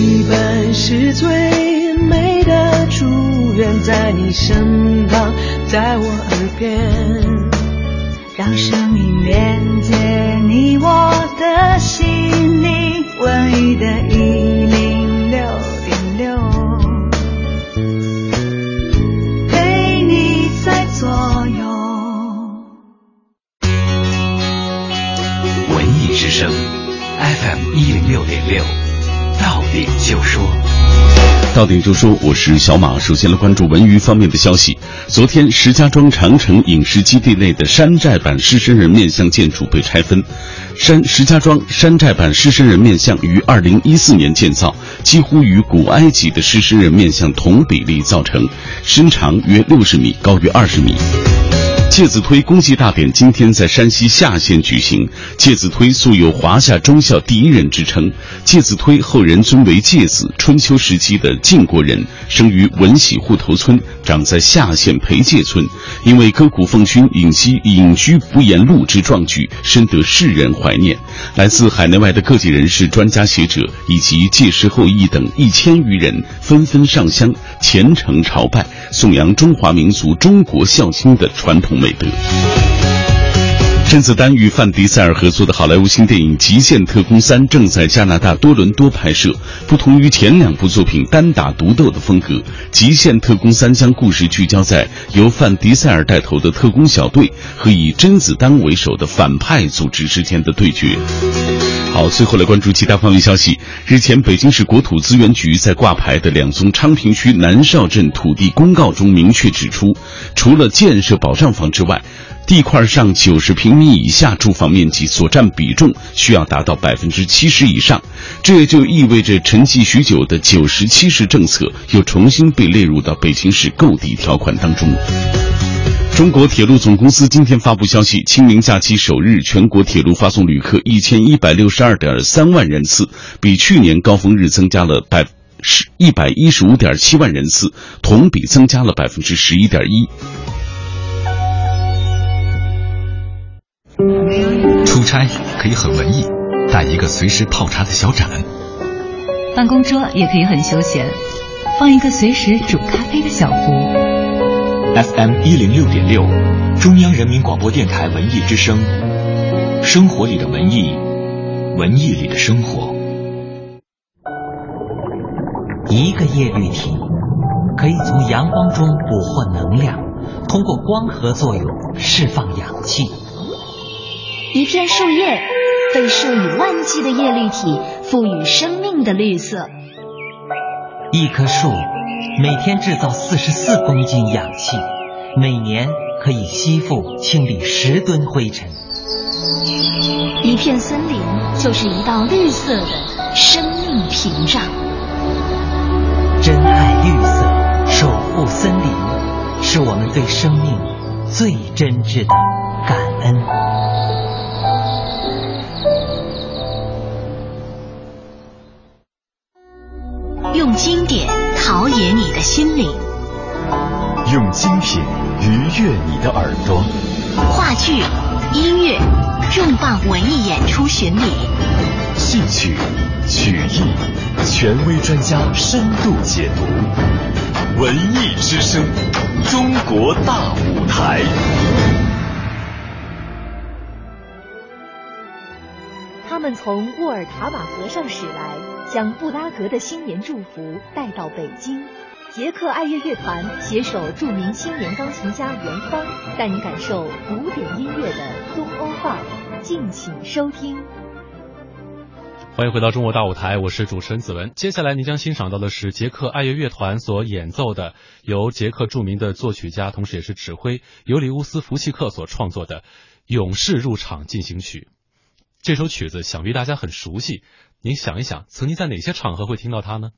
陪伴是最美的祝愿，在你身旁，在我耳边，让生命连接你我的心灵，文艺的一零六点六，陪你在左右。文艺之声 FM 一零六点六。你就说，到点就说，我是小马。首先来关注文娱方面的消息。昨天，石家庄长城影视基地内的山寨版狮身人面像建筑被拆分。山石家庄山寨版狮身人面像于二零一四年建造，几乎与古埃及的狮身人面像同比例造成，身长约六十米，高约二十米。介子推公祭大典今天在山西夏县举行。介子推素有华夏忠孝第一人之称，介子推后人尊为介子，春秋时期的晋国人，生于文喜户头村，长在夏县裴介村。因为歌鼓奉勋、隐居隐居不言路之壮举，深得世人怀念。来自海内外的各界人士、专家学者以及介氏后裔等一千余人纷纷上香，虔诚朝拜，颂扬中华民族、中国孝亲的传统 Almeida. 甄子丹与范迪塞尔合作的好莱坞新电影《极限特工三》正在加拿大多伦多拍摄。不同于前两部作品单打独斗的风格，《极限特工三》将故事聚焦在由范迪塞尔带头的特工小队和以甄子丹为首的反派组织之间的对决。好，最后来关注其他方面消息。日前，北京市国土资源局在挂牌的两宗昌平区南邵镇土地公告中明确指出，除了建设保障房之外，地块上九十平米以下住房面积所占比重需要达到百分之七十以上，这也就意味着沉寂许久的九十七十政策又重新被列入到北京市购地条款当中。中国铁路总公司今天发布消息，清明假期首日，全国铁路发送旅客一千一百六十二点三万人次，比去年高峰日增加了百十一百一十五点七万人次，同比增加了百分之十一点一。出差可以很文艺，带一个随时泡茶的小盏；办公桌也可以很休闲，放一个随时煮咖啡的小壶。FM 一零六点六，中央人民广播电台文艺之声，生活里的文艺，文艺里的生活。一个叶绿体可以从阳光中捕获能量，通过光合作用释放氧气。一片树叶被数以万计的叶绿体赋予生命的绿色。一棵树每天制造四十四公斤氧气，每年可以吸附清理十吨灰尘。一片森林就是一道绿色的生命屏障。珍爱绿色，守护森林，是我们对生命最真挚的感恩。经典陶冶你的心灵，用精品愉悦你的耳朵。话剧、音乐、重磅文艺演出巡礼，戏曲、曲艺，权威专家深度解读。文艺之声，中国大舞台。他们从沃尔塔瓦河上驶来，将布拉格的新年祝福带到北京。捷克爱乐乐团携手著名青年钢琴家袁芳，带你感受古典音乐的东欧范儿。敬请收听。欢迎回到中国大舞台，我是主持人子文。接下来您将欣赏到的是捷克爱乐乐团所演奏的，由捷克著名的作曲家，同时也是指挥尤里乌斯·福契克所创作的《勇士入场进行曲》。这首曲子想必大家很熟悉，您想一想，曾经在哪些场合会听到它呢？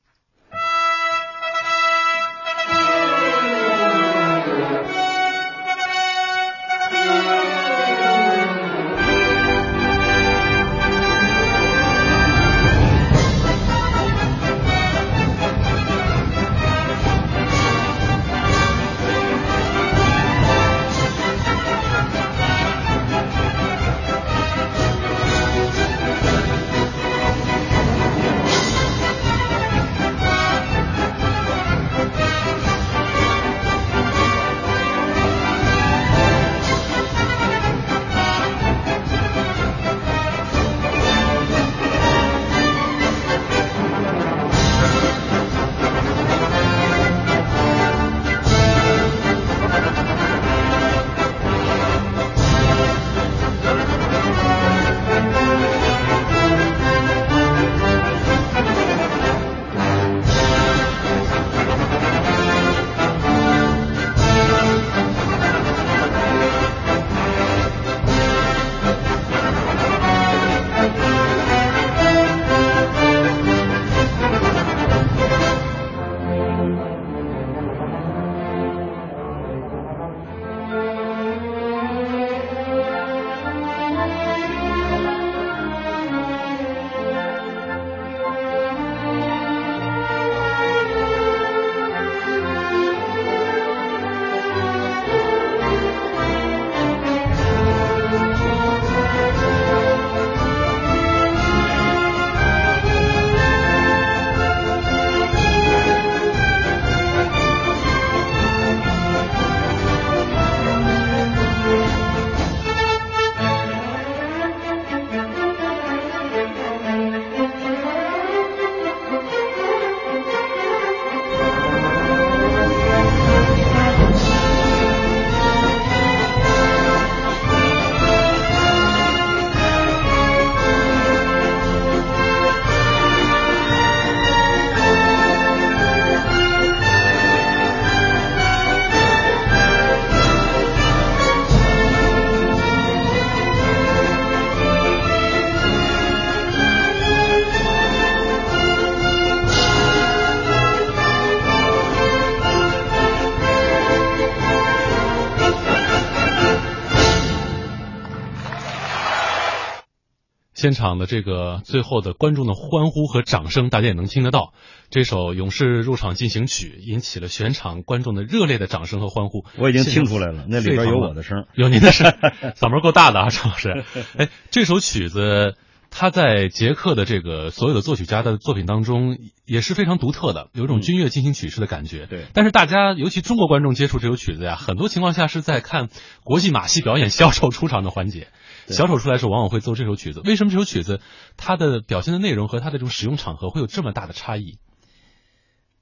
现场的这个最后的观众的欢呼和掌声，大家也能听得到。这首《勇士入场进行曲》引起了全场观众的热烈的掌声和欢呼。我已经听出来了，那里边有我的声，有您的声，嗓门够大的啊，张老师。哎，这首曲子它在捷克的这个所有的作曲家的作品当中也是非常独特的，有一种军乐进行曲式的感觉。对。但是大家，尤其中国观众接触这首曲子呀，很多情况下是在看国际马戏表演销售出场的环节。小丑出来的时候，往往会奏这首曲子。为什么这首曲子它的表现的内容和它的这种使用场合会有这么大的差异？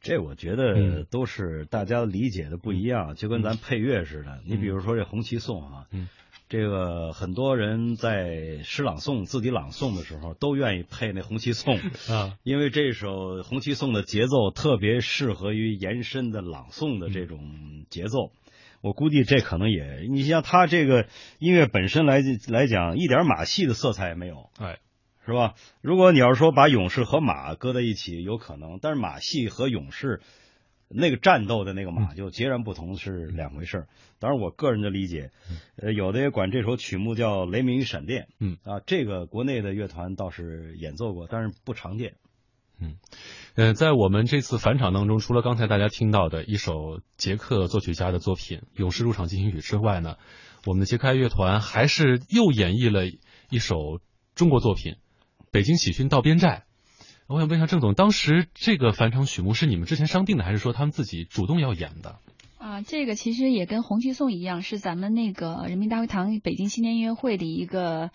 这我觉得都是大家理解的不一样，就跟咱配乐似的。你比如说这《红旗颂》啊，这个很多人在诗朗诵、自己朗诵的时候，都愿意配那《红旗颂》啊，因为这首《红旗颂》的节奏特别适合于延伸的朗诵的这种节奏。我估计这可能也，你像他这个音乐本身来来讲，一点马戏的色彩也没有，哎，是吧？如果你要是说把勇士和马搁在一起，有可能，但是马戏和勇士那个战斗的那个马就截然不同，是两回事。当然，我个人的理解，呃，有的也管这首曲目叫《雷鸣与闪电》，嗯啊，这个国内的乐团倒是演奏过，但是不常见。嗯，呃，在我们这次返场当中，除了刚才大家听到的一首捷克作曲家的作品《勇士入场进行曲》之外呢，我们的捷克爱乐团还是又演绎了一首中国作品《北京喜讯到边寨》。我想问一下郑总，当时这个返场曲目是你们之前商定的，还是说他们自己主动要演的？啊，这个其实也跟红旗颂一样，是咱们那个人民大会堂北京新年音乐会的一个，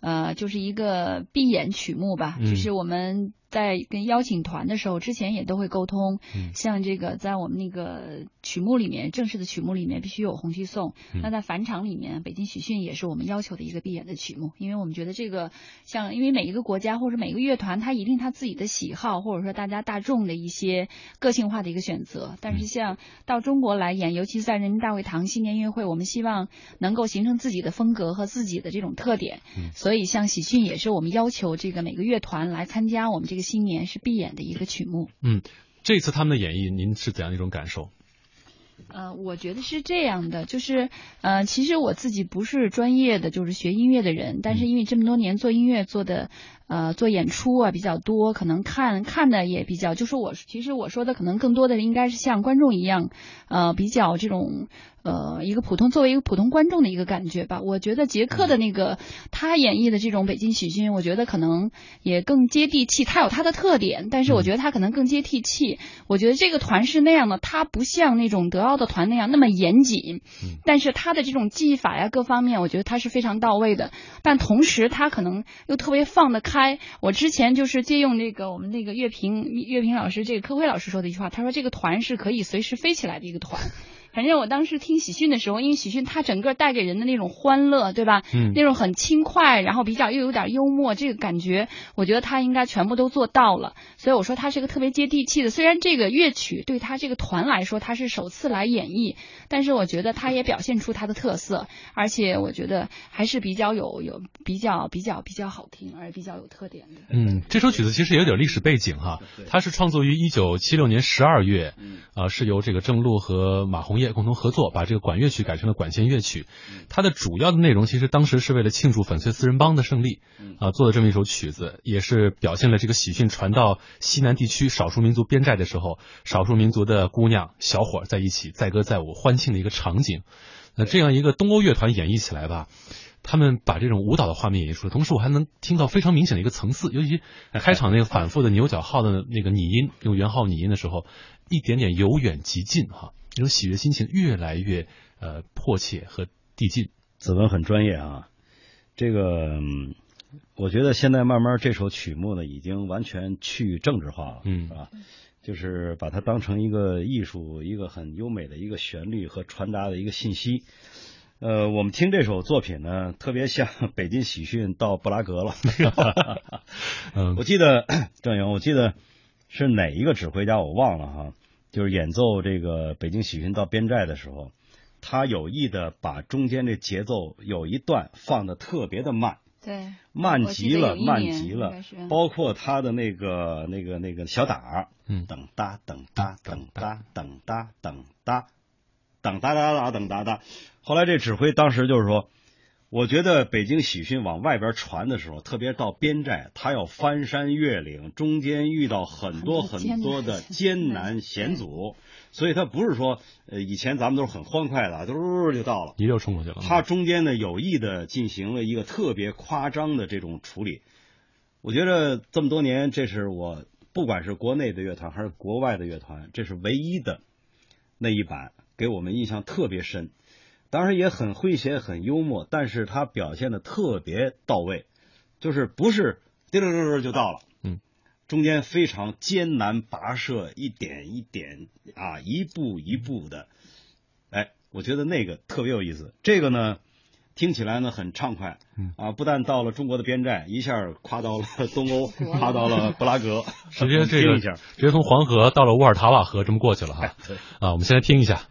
呃，就是一个闭演曲目吧，嗯就是我们。在跟邀请团的时候，之前也都会沟通，嗯像这个在我们那个曲目里面，正式的曲目里面必须有红旗颂。嗯那在返场里面，北京喜讯也是我们要求的一个必演的曲目，因为我们觉得这个像，因为每一个国家或者每个乐团，它一定他自己的喜好，或者说大家大众的一些个性化的一个选择。但是像到中国来演，尤其是在人民大会堂新年音乐会，我们希望能够形成自己的风格和自己的这种特点。嗯所以像喜讯也是我们要求这个每个乐团来参加我们这个新年是闭眼的一个曲目。嗯，这次他们的演绎，您是怎样一种感受？呃，我觉得是这样的，就是呃，其实我自己不是专业的，就是学音乐的人，但是因为这么多年做音乐做的呃做演出啊比较多，可能看看的也比较，就是我其实我说的可能更多的应该是像观众一样，呃，比较这种呃一个普通作为一个普通观众的一个感觉吧。我觉得杰克的那个他演绎的这种北京喜讯，我觉得可能也更接地气，他有他的特点，但是我觉得他可能更接地气。我觉得这个团是那样的，他不像那种德奥的团那样那么严谨，但是他的这种技法呀各方面，我觉得他是非常到位的。但同时他可能又特别放得开。我之前就是借用那个我们那个乐评乐评老师这个柯辉老师说的一句话，他说这个团是可以随时飞起来的一个团。反正我当时听喜讯的时候，因为喜讯它整个带给人的那种欢乐，对吧？嗯那种很轻快，然后比较又有点幽默，这个感觉，我觉得他应该全部都做到了。所以我说他是一个特别接地气的。虽然这个乐曲对他这个团来说他是首次来演绎，但是我觉得他也表现出他的特色，而且我觉得还是比较有有比较比较比较好听，而比较有特点的。嗯，这首曲子其实也有点历史背景哈，它是创作于一九七六年十二月，啊、是由这个郑路和马红叶共同合作，把这个管乐曲改成了管弦乐曲。它的主要的内容其实当时是为了庆祝粉碎四人帮的胜利，啊、做的这么一首曲子，也是表现了这个喜讯传到西南地区少数民族边寨的时候，少数民族的姑娘小伙在一起载歌载舞欢庆的一个场景。那这样一个东欧乐团演绎起来吧。他们把这种舞蹈的画面演绎出来，同时我还能听到非常明显的一个层次，尤其开场那个反复的牛角号的那个拟音，用圆号拟音的时候，一点点由远及近哈，这种喜悦心情越来越呃迫切和递进。子文很专业啊，这个、嗯我觉得现在慢慢这首曲目呢，已经完全去政治化了，嗯是吧？就是把它当成一个艺术，一个很优美的一个旋律和传达的一个信息。呃，我们听这首作品呢，特别像北京喜讯到布拉格了。嗯我记得 郑勇，我记得是哪一个指挥家我忘了哈，就是演奏这个北京喜讯到边寨的时候，他有意的把中间这节奏有一段放的特别的慢。对，慢极了，慢极了，包括他的那个那个那个小打儿，嗯，等哒等哒等哒等哒等哒，等哒哒哒等哒哒。后来这指挥当时就是说，我觉得北京喜讯往外边传的时候，特别到边寨，他要翻山越岭，中间遇到很多很很多的艰难险阻，所以他不是说，呃，以前咱们都是很欢快的，嘟就到了。一溜冲过去了。他中间呢有意的进行了一个特别夸张的这种处理。我觉得这么多年，这是我不管是国内的乐团还是国外的乐团，这是唯一的那一版给我们印象特别深。当然也很诙谐、很幽默，但是他表现的特别到位，就是不是滴溜溜溜就到了，嗯，中间非常艰难跋涉，一点一点啊，一步一步的，哎，我觉得那个特别有意思。这个呢，听起来呢很畅快，嗯啊，不但到了中国的边寨，一下跨到了 东欧，跨到了布拉格，直接这个听一下，直接从黄河到了乌尔塔瓦河这么过去了哈。对啊，我们先来听一下。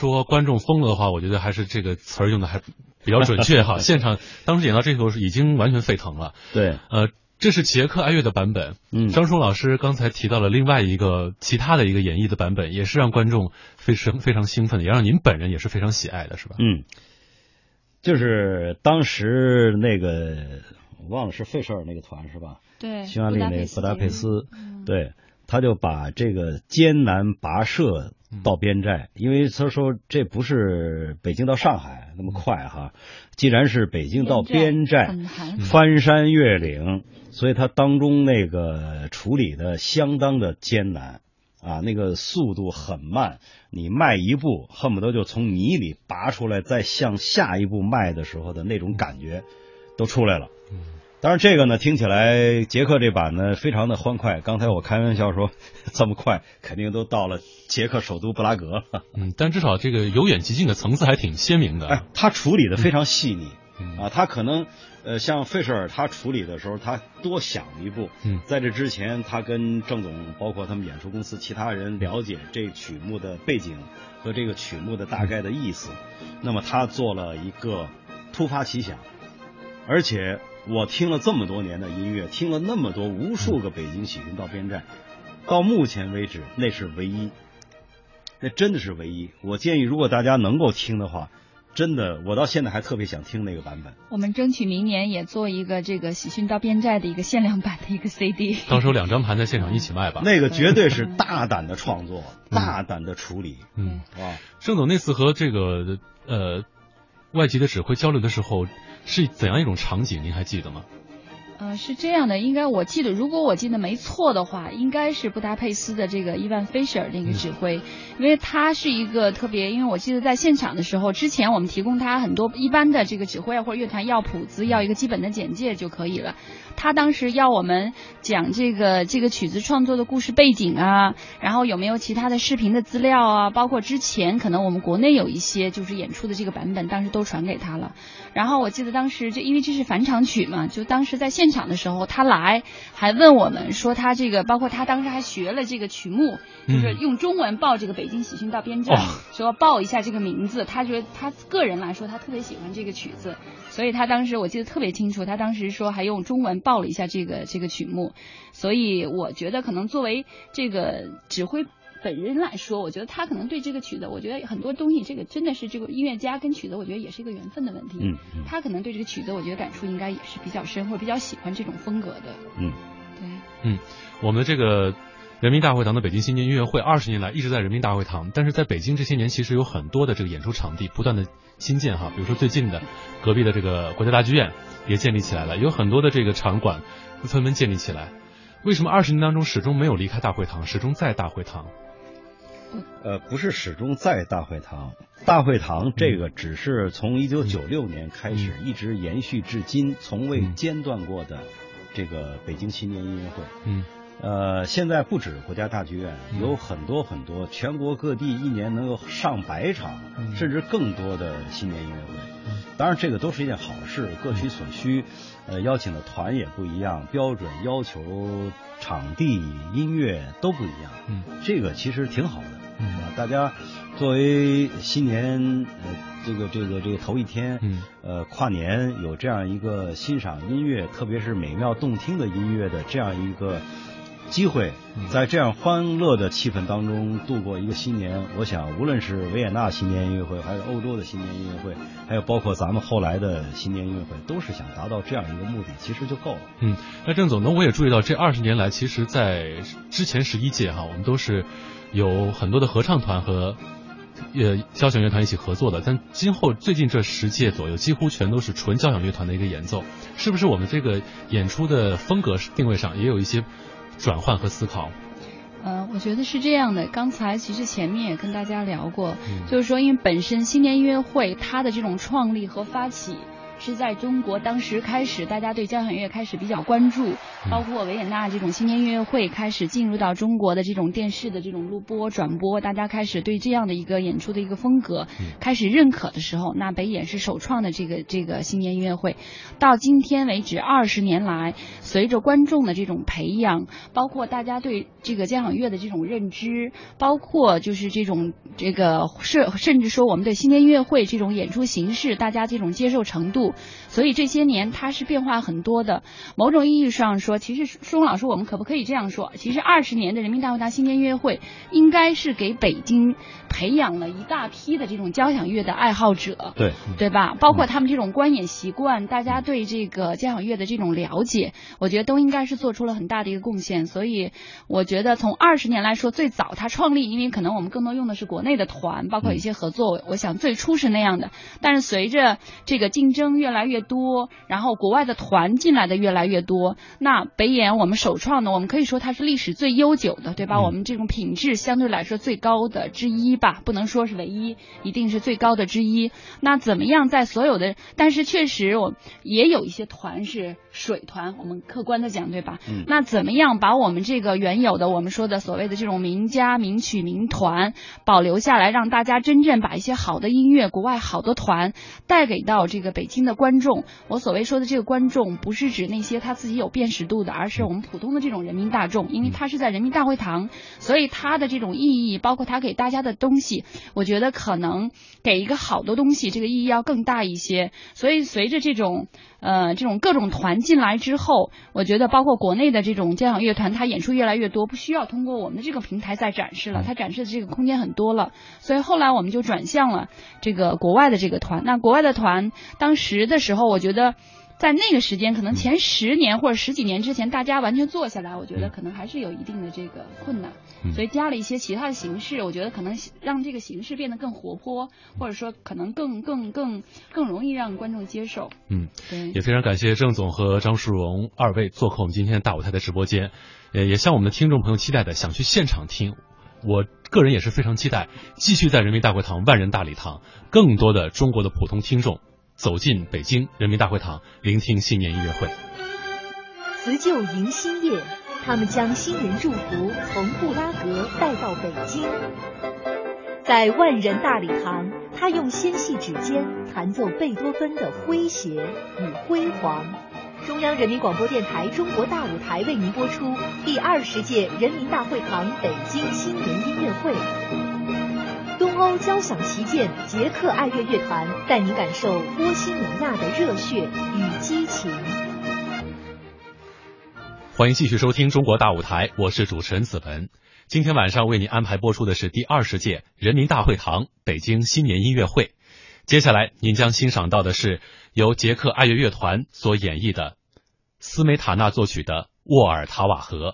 说观众疯了的话，我觉得还是这个词儿用的还比较准确哈。现场当时演到这头是已经完全沸腾了。对，呃，这是捷克爱乐的版本。嗯，张松老师刚才提到了另外一个其他的一个演绎的版本，也是让观众非常非常兴奋的，也让您本人也是非常喜爱的，是吧？嗯，就是当时那个我忘了是费舍尔那个团是吧？对，匈牙利那布达佩斯，嗯、对，他就把这个艰难跋涉到边寨，因为他说这不是北京到上海那么快哈，既然是北京到边寨，翻山越岭，所以他当中那个处理的相当的艰难。啊，那个速度很慢，你迈一步恨不得就从泥里拔出来，再向下一步迈的时候的那种感觉都出来了。当然，这个呢听起来杰克这版呢非常的欢快。刚才我开玩笑说，这么快肯定都到了捷克首都布拉格了。嗯，但至少这个由远及近的层次还挺鲜明的。哎，他处理的非常细腻、嗯、啊，他可能呃像费舍尔他处理的时候，他多想一步。嗯，在这之前，他跟郑总包括他们演出公司其他人了解这曲目的背景和这个曲目的大概的意思，那么他做了一个突发奇想，而且。我听了这么多年的音乐，听了那么多无数个北京喜讯到边寨，到目前为止那是唯一，那真的是唯一。我建议，如果大家能够听的话，真的，我到现在还特别想听那个版本。我们争取明年也做一个这个喜讯到边寨的一个限量版的一个 CD。到时候两张盘在现场一起卖吧。那个绝对是大胆的创作，大胆的处理。嗯，哇，盛总那次和这个呃外籍的指挥交流的时候。是怎样一种场景？您还记得吗？呃，是这样的，应该我记得，如果我记得没错的话，应该是布达佩斯的这个伊万菲舍尔那个指挥，嗯、因为他是一个特别，因为我记得在现场的时候，之前我们提供他很多一般的这个指挥啊或者乐团要谱子，要一个基本的简介就可以了。他当时要我们讲这个这个曲子创作的故事背景啊，然后有没有其他的视频的资料啊，包括之前可能我们国内有一些就是演出的这个版本，当时都传给他了。然后我记得当时这因为这是返场曲嘛，就当时在现场的时候，他来还问我们说他这个，包括他当时还学了这个曲目，就是用中文报这个北京喜讯到边站，哦、说报一下这个名字。他觉得他个人来说，他特别喜欢这个曲子，所以他当时我记得特别清楚，他当时说还用中文报了一下这个这个曲目。所以我觉得可能作为这个指挥。本人来说，我觉得他可能对这个曲子，我觉得很多东西，这个真的是这个音乐家跟曲子，我觉得也是一个缘分的问题。嗯，嗯他可能对这个曲子，我觉得感触应该也是比较深，或者比较喜欢这种风格的。嗯，对，嗯，我们的这个人民大会堂的北京新年音乐会，二十年来一直在人民大会堂，但是在北京这些年，其实有很多的这个演出场地不断的新建哈，比如说最近的隔壁的这个国家大剧院也建立起来了，有很多的这个场馆纷纷建立起来。为什么二十年当中始终没有离开大会堂，始终在大会堂？呃，不是始终在大会堂，大会堂这个只是从一九九六年开始一直延续至今，从未间断过的这个北京新年音乐会。嗯，呃，现在不止国家大剧院，有很多很多全国各地一年能有上百场，甚至更多的新年音乐会。当然，这个都是一件好事，各取所需。呃，邀请的团也不一样，标准要求、场地、音乐都不一样。嗯，这个其实挺好的。嗯啊，大家作为新年呃这个这个这个头一天，嗯，呃跨年有这样一个欣赏音乐，特别是美妙动听的音乐的这样一个机会，在这样欢乐的气氛当中度过一个新年，我想无论是维也纳新年音乐会，还是欧洲的新年音乐会，还有包括咱们后来的新年音乐会，都是想达到这样一个目的，其实就够了。嗯，那郑总呢，我也注意到这二十年来，其实，在之前十一届哈，我们都是。有很多的合唱团和呃交响乐团一起合作的，但今后最近这十届左右，几乎全都是纯交响乐团的一个演奏，是不是我们这个演出的风格定位上也有一些转换和思考？呃，我觉得是这样的。刚才其实前面也跟大家聊过，嗯、就是说，因为本身新年音乐会它的这种创立和发起。是在中国当时开始，大家对交响乐开始比较关注，包括维也纳这种新年音乐会开始进入到中国的这种电视的这种录播转播，大家开始对这样的一个演出的一个风格开始认可的时候，那北演是首创的这个这个新年音乐会，到今天为止二十年来，随着观众的这种培养，包括大家对这个交响乐的这种认知，包括就是这种这个是甚至说我们对新年音乐会这种演出形式，大家这种接受程度，所以这些年它是变化很多的。某种意义上说，其实舒荣老师，我们可不可以这样说？其实二十年的人民大会堂新年音乐会，应该是给北京培养了一大批的这种交响乐的爱好者，对对吧？包括他们这种观演习惯，大家对这个交响乐的这种了解，我觉得都应该是做出了很大的一个贡献。所以我觉得从二十年来说，最早它创立，因为可能我们更多用的是国内的团，包括一些合作，我想最初是那样的。但是随着这个竞争越来越多，然后国外的团进来的越来越多，那北演我们首创的，我们可以说它是历史最悠久的，对吧？我们这种品质相对来说最高的之一吧，不能说是唯一，一定是最高的之一。那怎么样在所有的，但是确实我也有一些团是水团，我们客观的讲，对吧？嗯那怎么样把我们这个原有的我们说的所谓的这种名家、名曲、名团保留下来，让大家真正把一些好的音乐、国外好的团带给到这个北京的观众？我所谓说的这个观众，不是指那些他自己有辨识度的，而是我们普通的这种人民大众，因为他是在人民大会堂，所以他的这种意义，包括他给大家的东西，我觉得可能给一个好的东西，这个意义要更大一些。所以随着这种呃这种各种团进来之后，我觉得包括国内的这种交响乐团，它演出越来越多，不需要通过我们的这个平台再展示了，它展示的这个空间很多了。所以后来我们就转向了这个国外的这个团。那国外的团当时的时候，我觉得。在那个时间，可能前十年或者十几年之前，大家完全坐下来，我觉得可能还是有一定的这个困难，所以加了一些其他的形式，我觉得可能让这个形式变得更活泼，或者说可能更更更更容易让观众接受。嗯，对，也非常感谢郑总和张树荣二位做客我们今天大舞台的直播间，呃，也向我们的听众朋友期待的想去现场听。我个人也是非常期待，继续在人民大会堂万人大礼堂，更多的中国的普通听众走进北京人民大会堂，聆听新年音乐会。辞旧迎新夜，他们将新年祝福从布拉格带到北京。在万人大礼堂，他用纤细指尖弹奏贝多芬的诙谐与辉煌。中央人民广播电台中国大舞台为您播出第二十届人民大会堂北京新年音乐会。东欧交响旗舰捷克爱乐乐团带您感受波西米亚的热血与激情。欢迎继续收听中国大舞台，我是主持人子文。今天晚上为您安排播出的是第二十届人民大会堂北京新年音乐会。接下来您将欣赏到的是由捷克爱乐乐团所演绎的斯梅塔纳作曲的《沃尔塔瓦河》。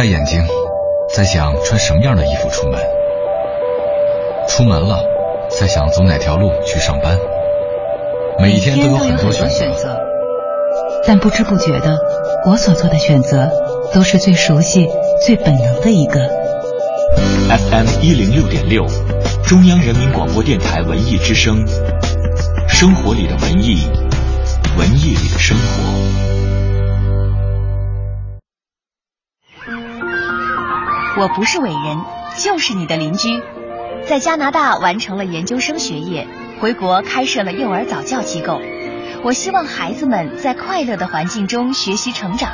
开眼睛，在想穿什么样的衣服出门；出门了，在想走哪条路去上班。每一天都有很多选择，但不知不觉的，我所做的选择都是最熟悉、最本能的一个。FM 一零六点六，中央人民广播电台文艺之声，生活里的文艺，文艺里的生活。我不是伟人，就是你的邻居。在加拿大完成了研究生学业，回国开设了幼儿早教机构。我希望孩子们在快乐的环境中学习成长。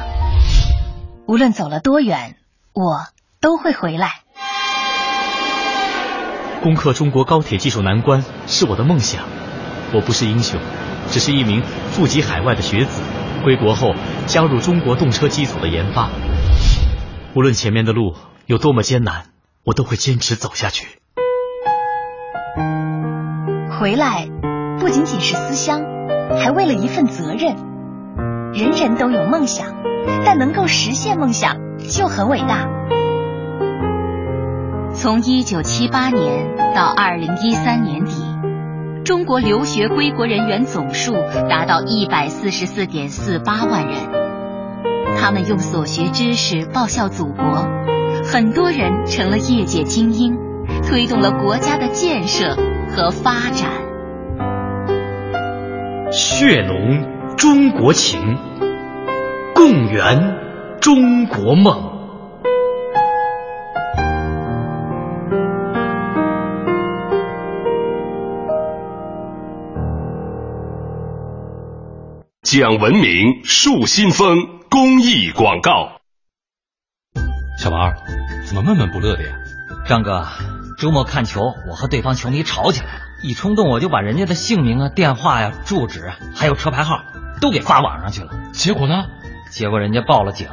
无论走了多远，我都会回来。攻克中国高铁技术难关是我的梦想。我不是英雄，只是一名富集海外的学子。归国后加入中国动车机组的研发。无论前面的路。有多么艰难，我都会坚持走下去。回来不仅仅是思乡，还为了一份责任。人人都有梦想，但能够实现梦想就很伟大。从一九七八年到二零一三年底，中国留学归国人员总数达到一百四十四点四八万人，他们用所学知识报效祖国。很多人成了业界精英，推动了国家的建设和发展。血浓中国情，共圆中国梦。讲文明树新风公益广告。小王儿，怎么闷闷不乐的呀？张哥，周末看球，我和对方球迷吵起来了，一冲动我就把人家的姓名啊、电话呀、住址还有车牌号都给发网上去了。结果呢？结果人家报了警，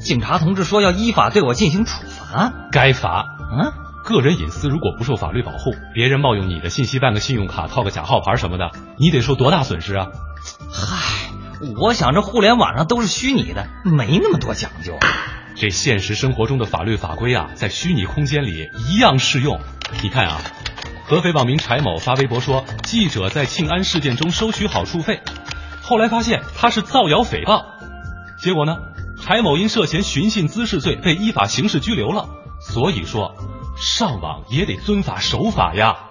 警察同志说要依法对我进行处罚。该罚。嗯，个人隐私如果不受法律保护，别人冒用你的信息办个信用卡、套个假号牌什么的，你得受多大损失啊？嗨，我想这互联网上都是虚拟的，没那么多讲究。这现实生活中的法律法规啊，在虚拟空间里一样适用。你看啊，合肥网民柴某发微博说，记者在庆安事件中收取好处费，后来发现他是造谣诽谤，结果呢，柴某因涉嫌寻衅滋事罪被依法刑事拘留了。所以说，上网也得遵法守法呀。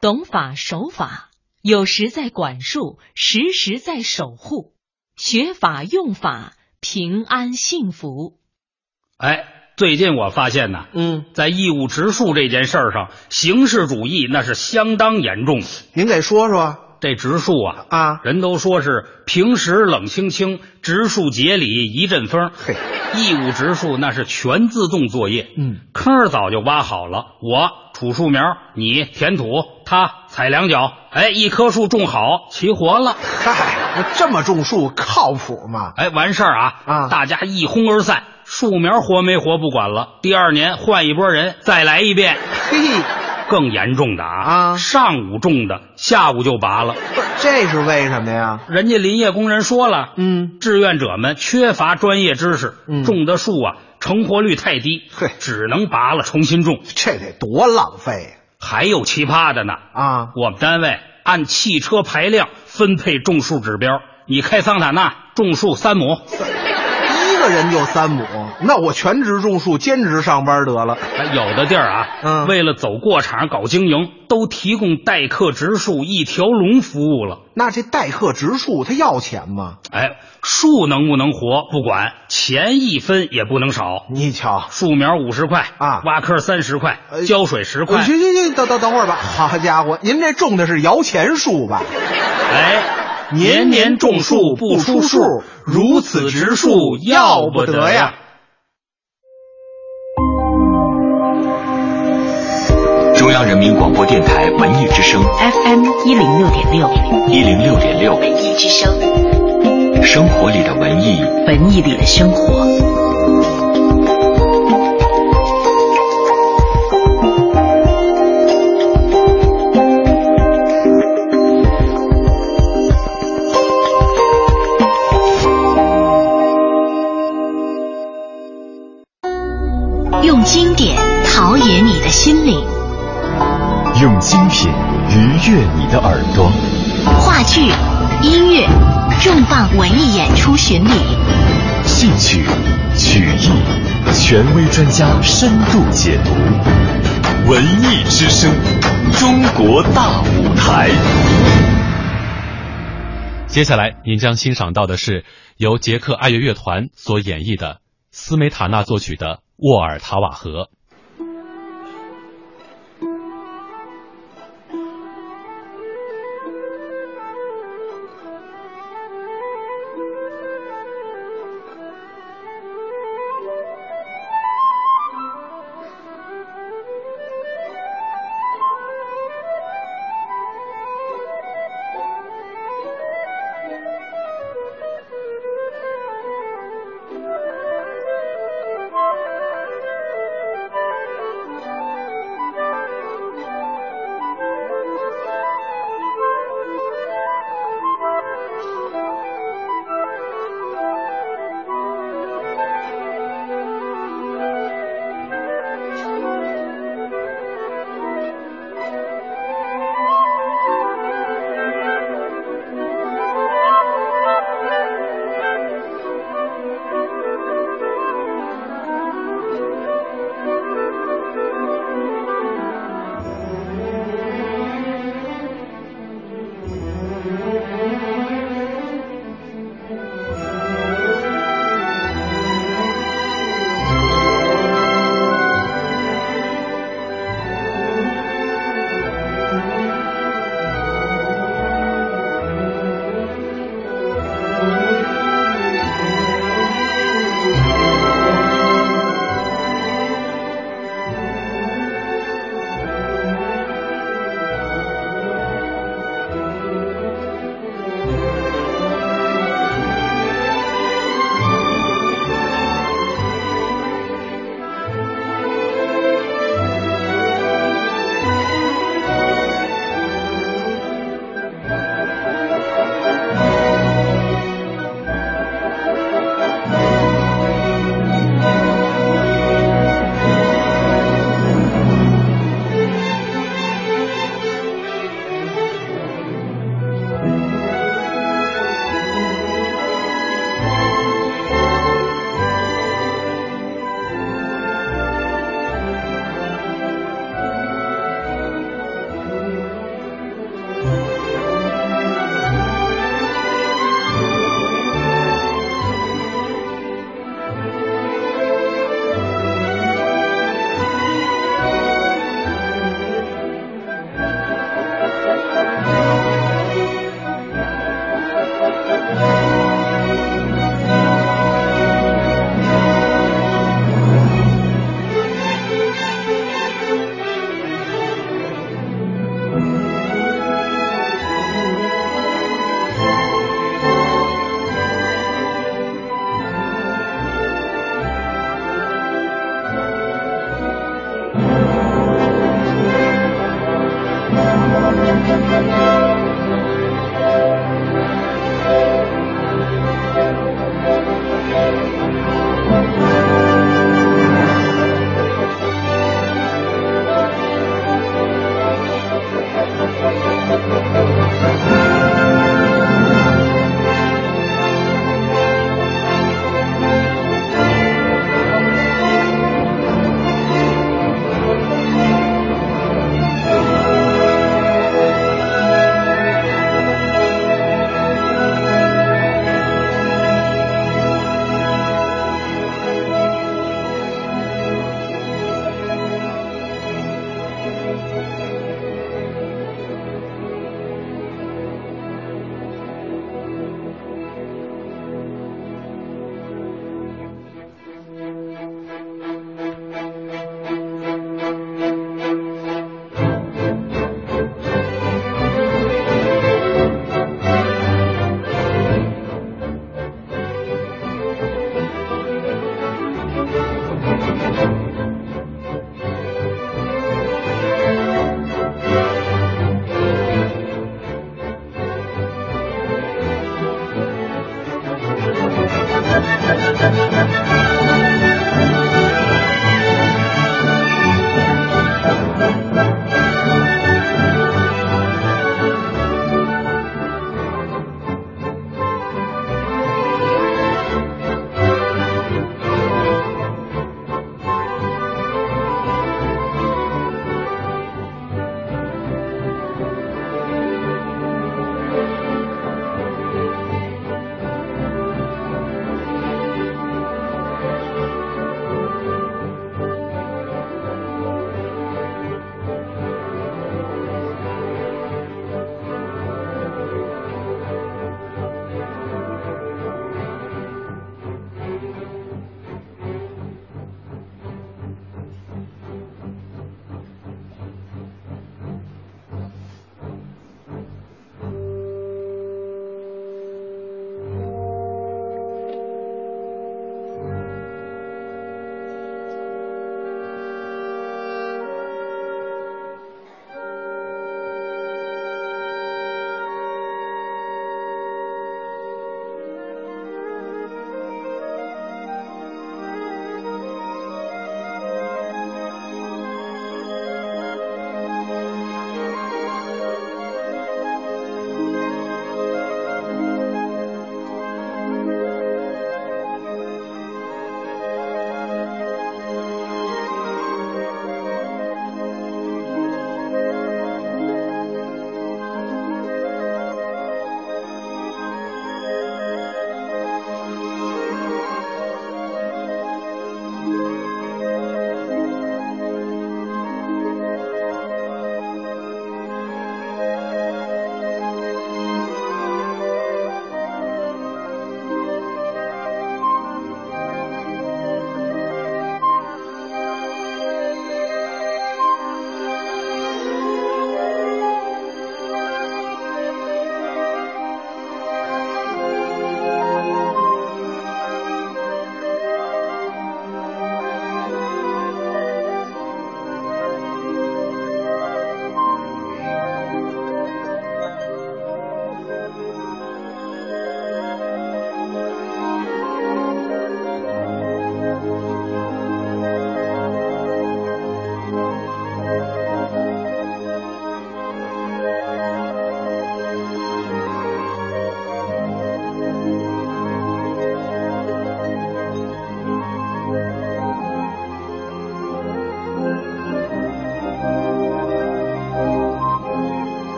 懂法守法，有时在管束，时时在守护，学法用法。平安幸福。哎，最近我发现呢，嗯，在义务植树这件事儿上，形式主义那是相当严重。您给说说这植树啊啊，人都说是平时冷清清，植树节里一阵风。嘿，义务植树那是全自动作业，嗯，坑早就挖好了，我杵树苗，你填土，他踩两脚，哎，一棵树种好，齐活了。嗨。这么种树靠谱吗？哎，完事儿啊啊！大家一哄而散，树苗活没活不管了。第二年换一波人再来一遍。嘿，更严重的啊啊！上午种的，下午就拔了。不是，这是为什么呀？人家林业工人说了，嗯，志愿者们缺乏专业知识，嗯，种的树啊成活率太低，嘿，只能拔了重新种。这得多浪费！还有奇葩的呢啊！我们单位按汽车排量。分配种树指标，你开桑塔纳种树三亩，一个人就三亩，那我全职种树，兼职上班得了。有的地儿啊，嗯，为了走过场搞经营，都提供代客植树一条龙服务了。那这代客植树他要钱吗？哎，树能不能活不管，钱一分也不能少。你瞧，树苗五十块啊，挖坑三十块，浇水十块。行行行，等等等会儿吧。好家伙，您这种的是摇钱树吧？哎，年年种树不出数，如此植树要不得呀！中央人民广播电台文艺之声 FM 一零六点六，一零六点六文艺之声，生活里的文艺，文艺里的生活。演出巡礼，戏曲、曲艺，权威专家深度解读。文艺之声，中国大舞台。接下来您将欣赏到的是由捷克爱乐乐团所演绎的斯梅塔纳作曲的《沃尔塔瓦河》。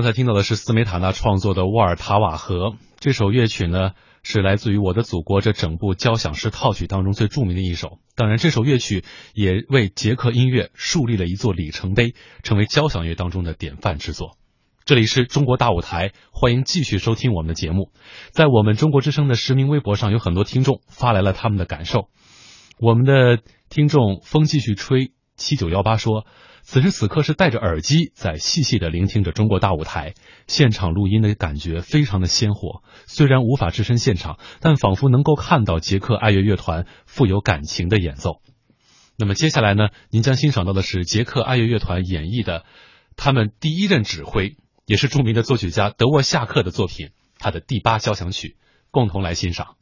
刚才听到的是斯梅塔纳创作的《沃尔塔瓦河》这首乐曲呢，是来自于《我的祖国》这整部交响诗套曲当中最著名的一首。当然，这首乐曲也为捷克音乐树立了一座里程碑，成为交响乐当中的典范之作。这里是中国大舞台，欢迎继续收听我们的节目。在我们中国之声的实名微博上，有很多听众发来了他们的感受。我们的听众风继续吹七九幺八说。此时此刻是戴着耳机在细细的聆听着中国大舞台现场录音的感觉非常的鲜活，虽然无法置身现场，但仿佛能够看到捷克爱乐乐团富有感情的演奏。那么接下来呢，您将欣赏到的是捷克爱乐乐团演绎的他们第一任指挥，也是著名的作曲家德沃夏克的作品，他的第八交响曲，共同来欣赏。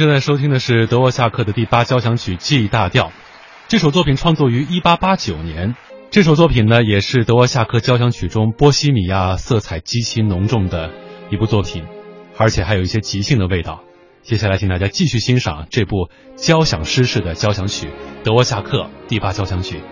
正在收听的是德沃夏克的第八交响曲 G 大调，这首作品创作于1889年。这首作品呢，也是德沃夏克交响曲中波西米亚色彩极其浓重的一部作品，而且还有一些即兴的味道。接下来，请大家继续欣赏这部交响诗式的交响曲——德沃夏克第八交响曲。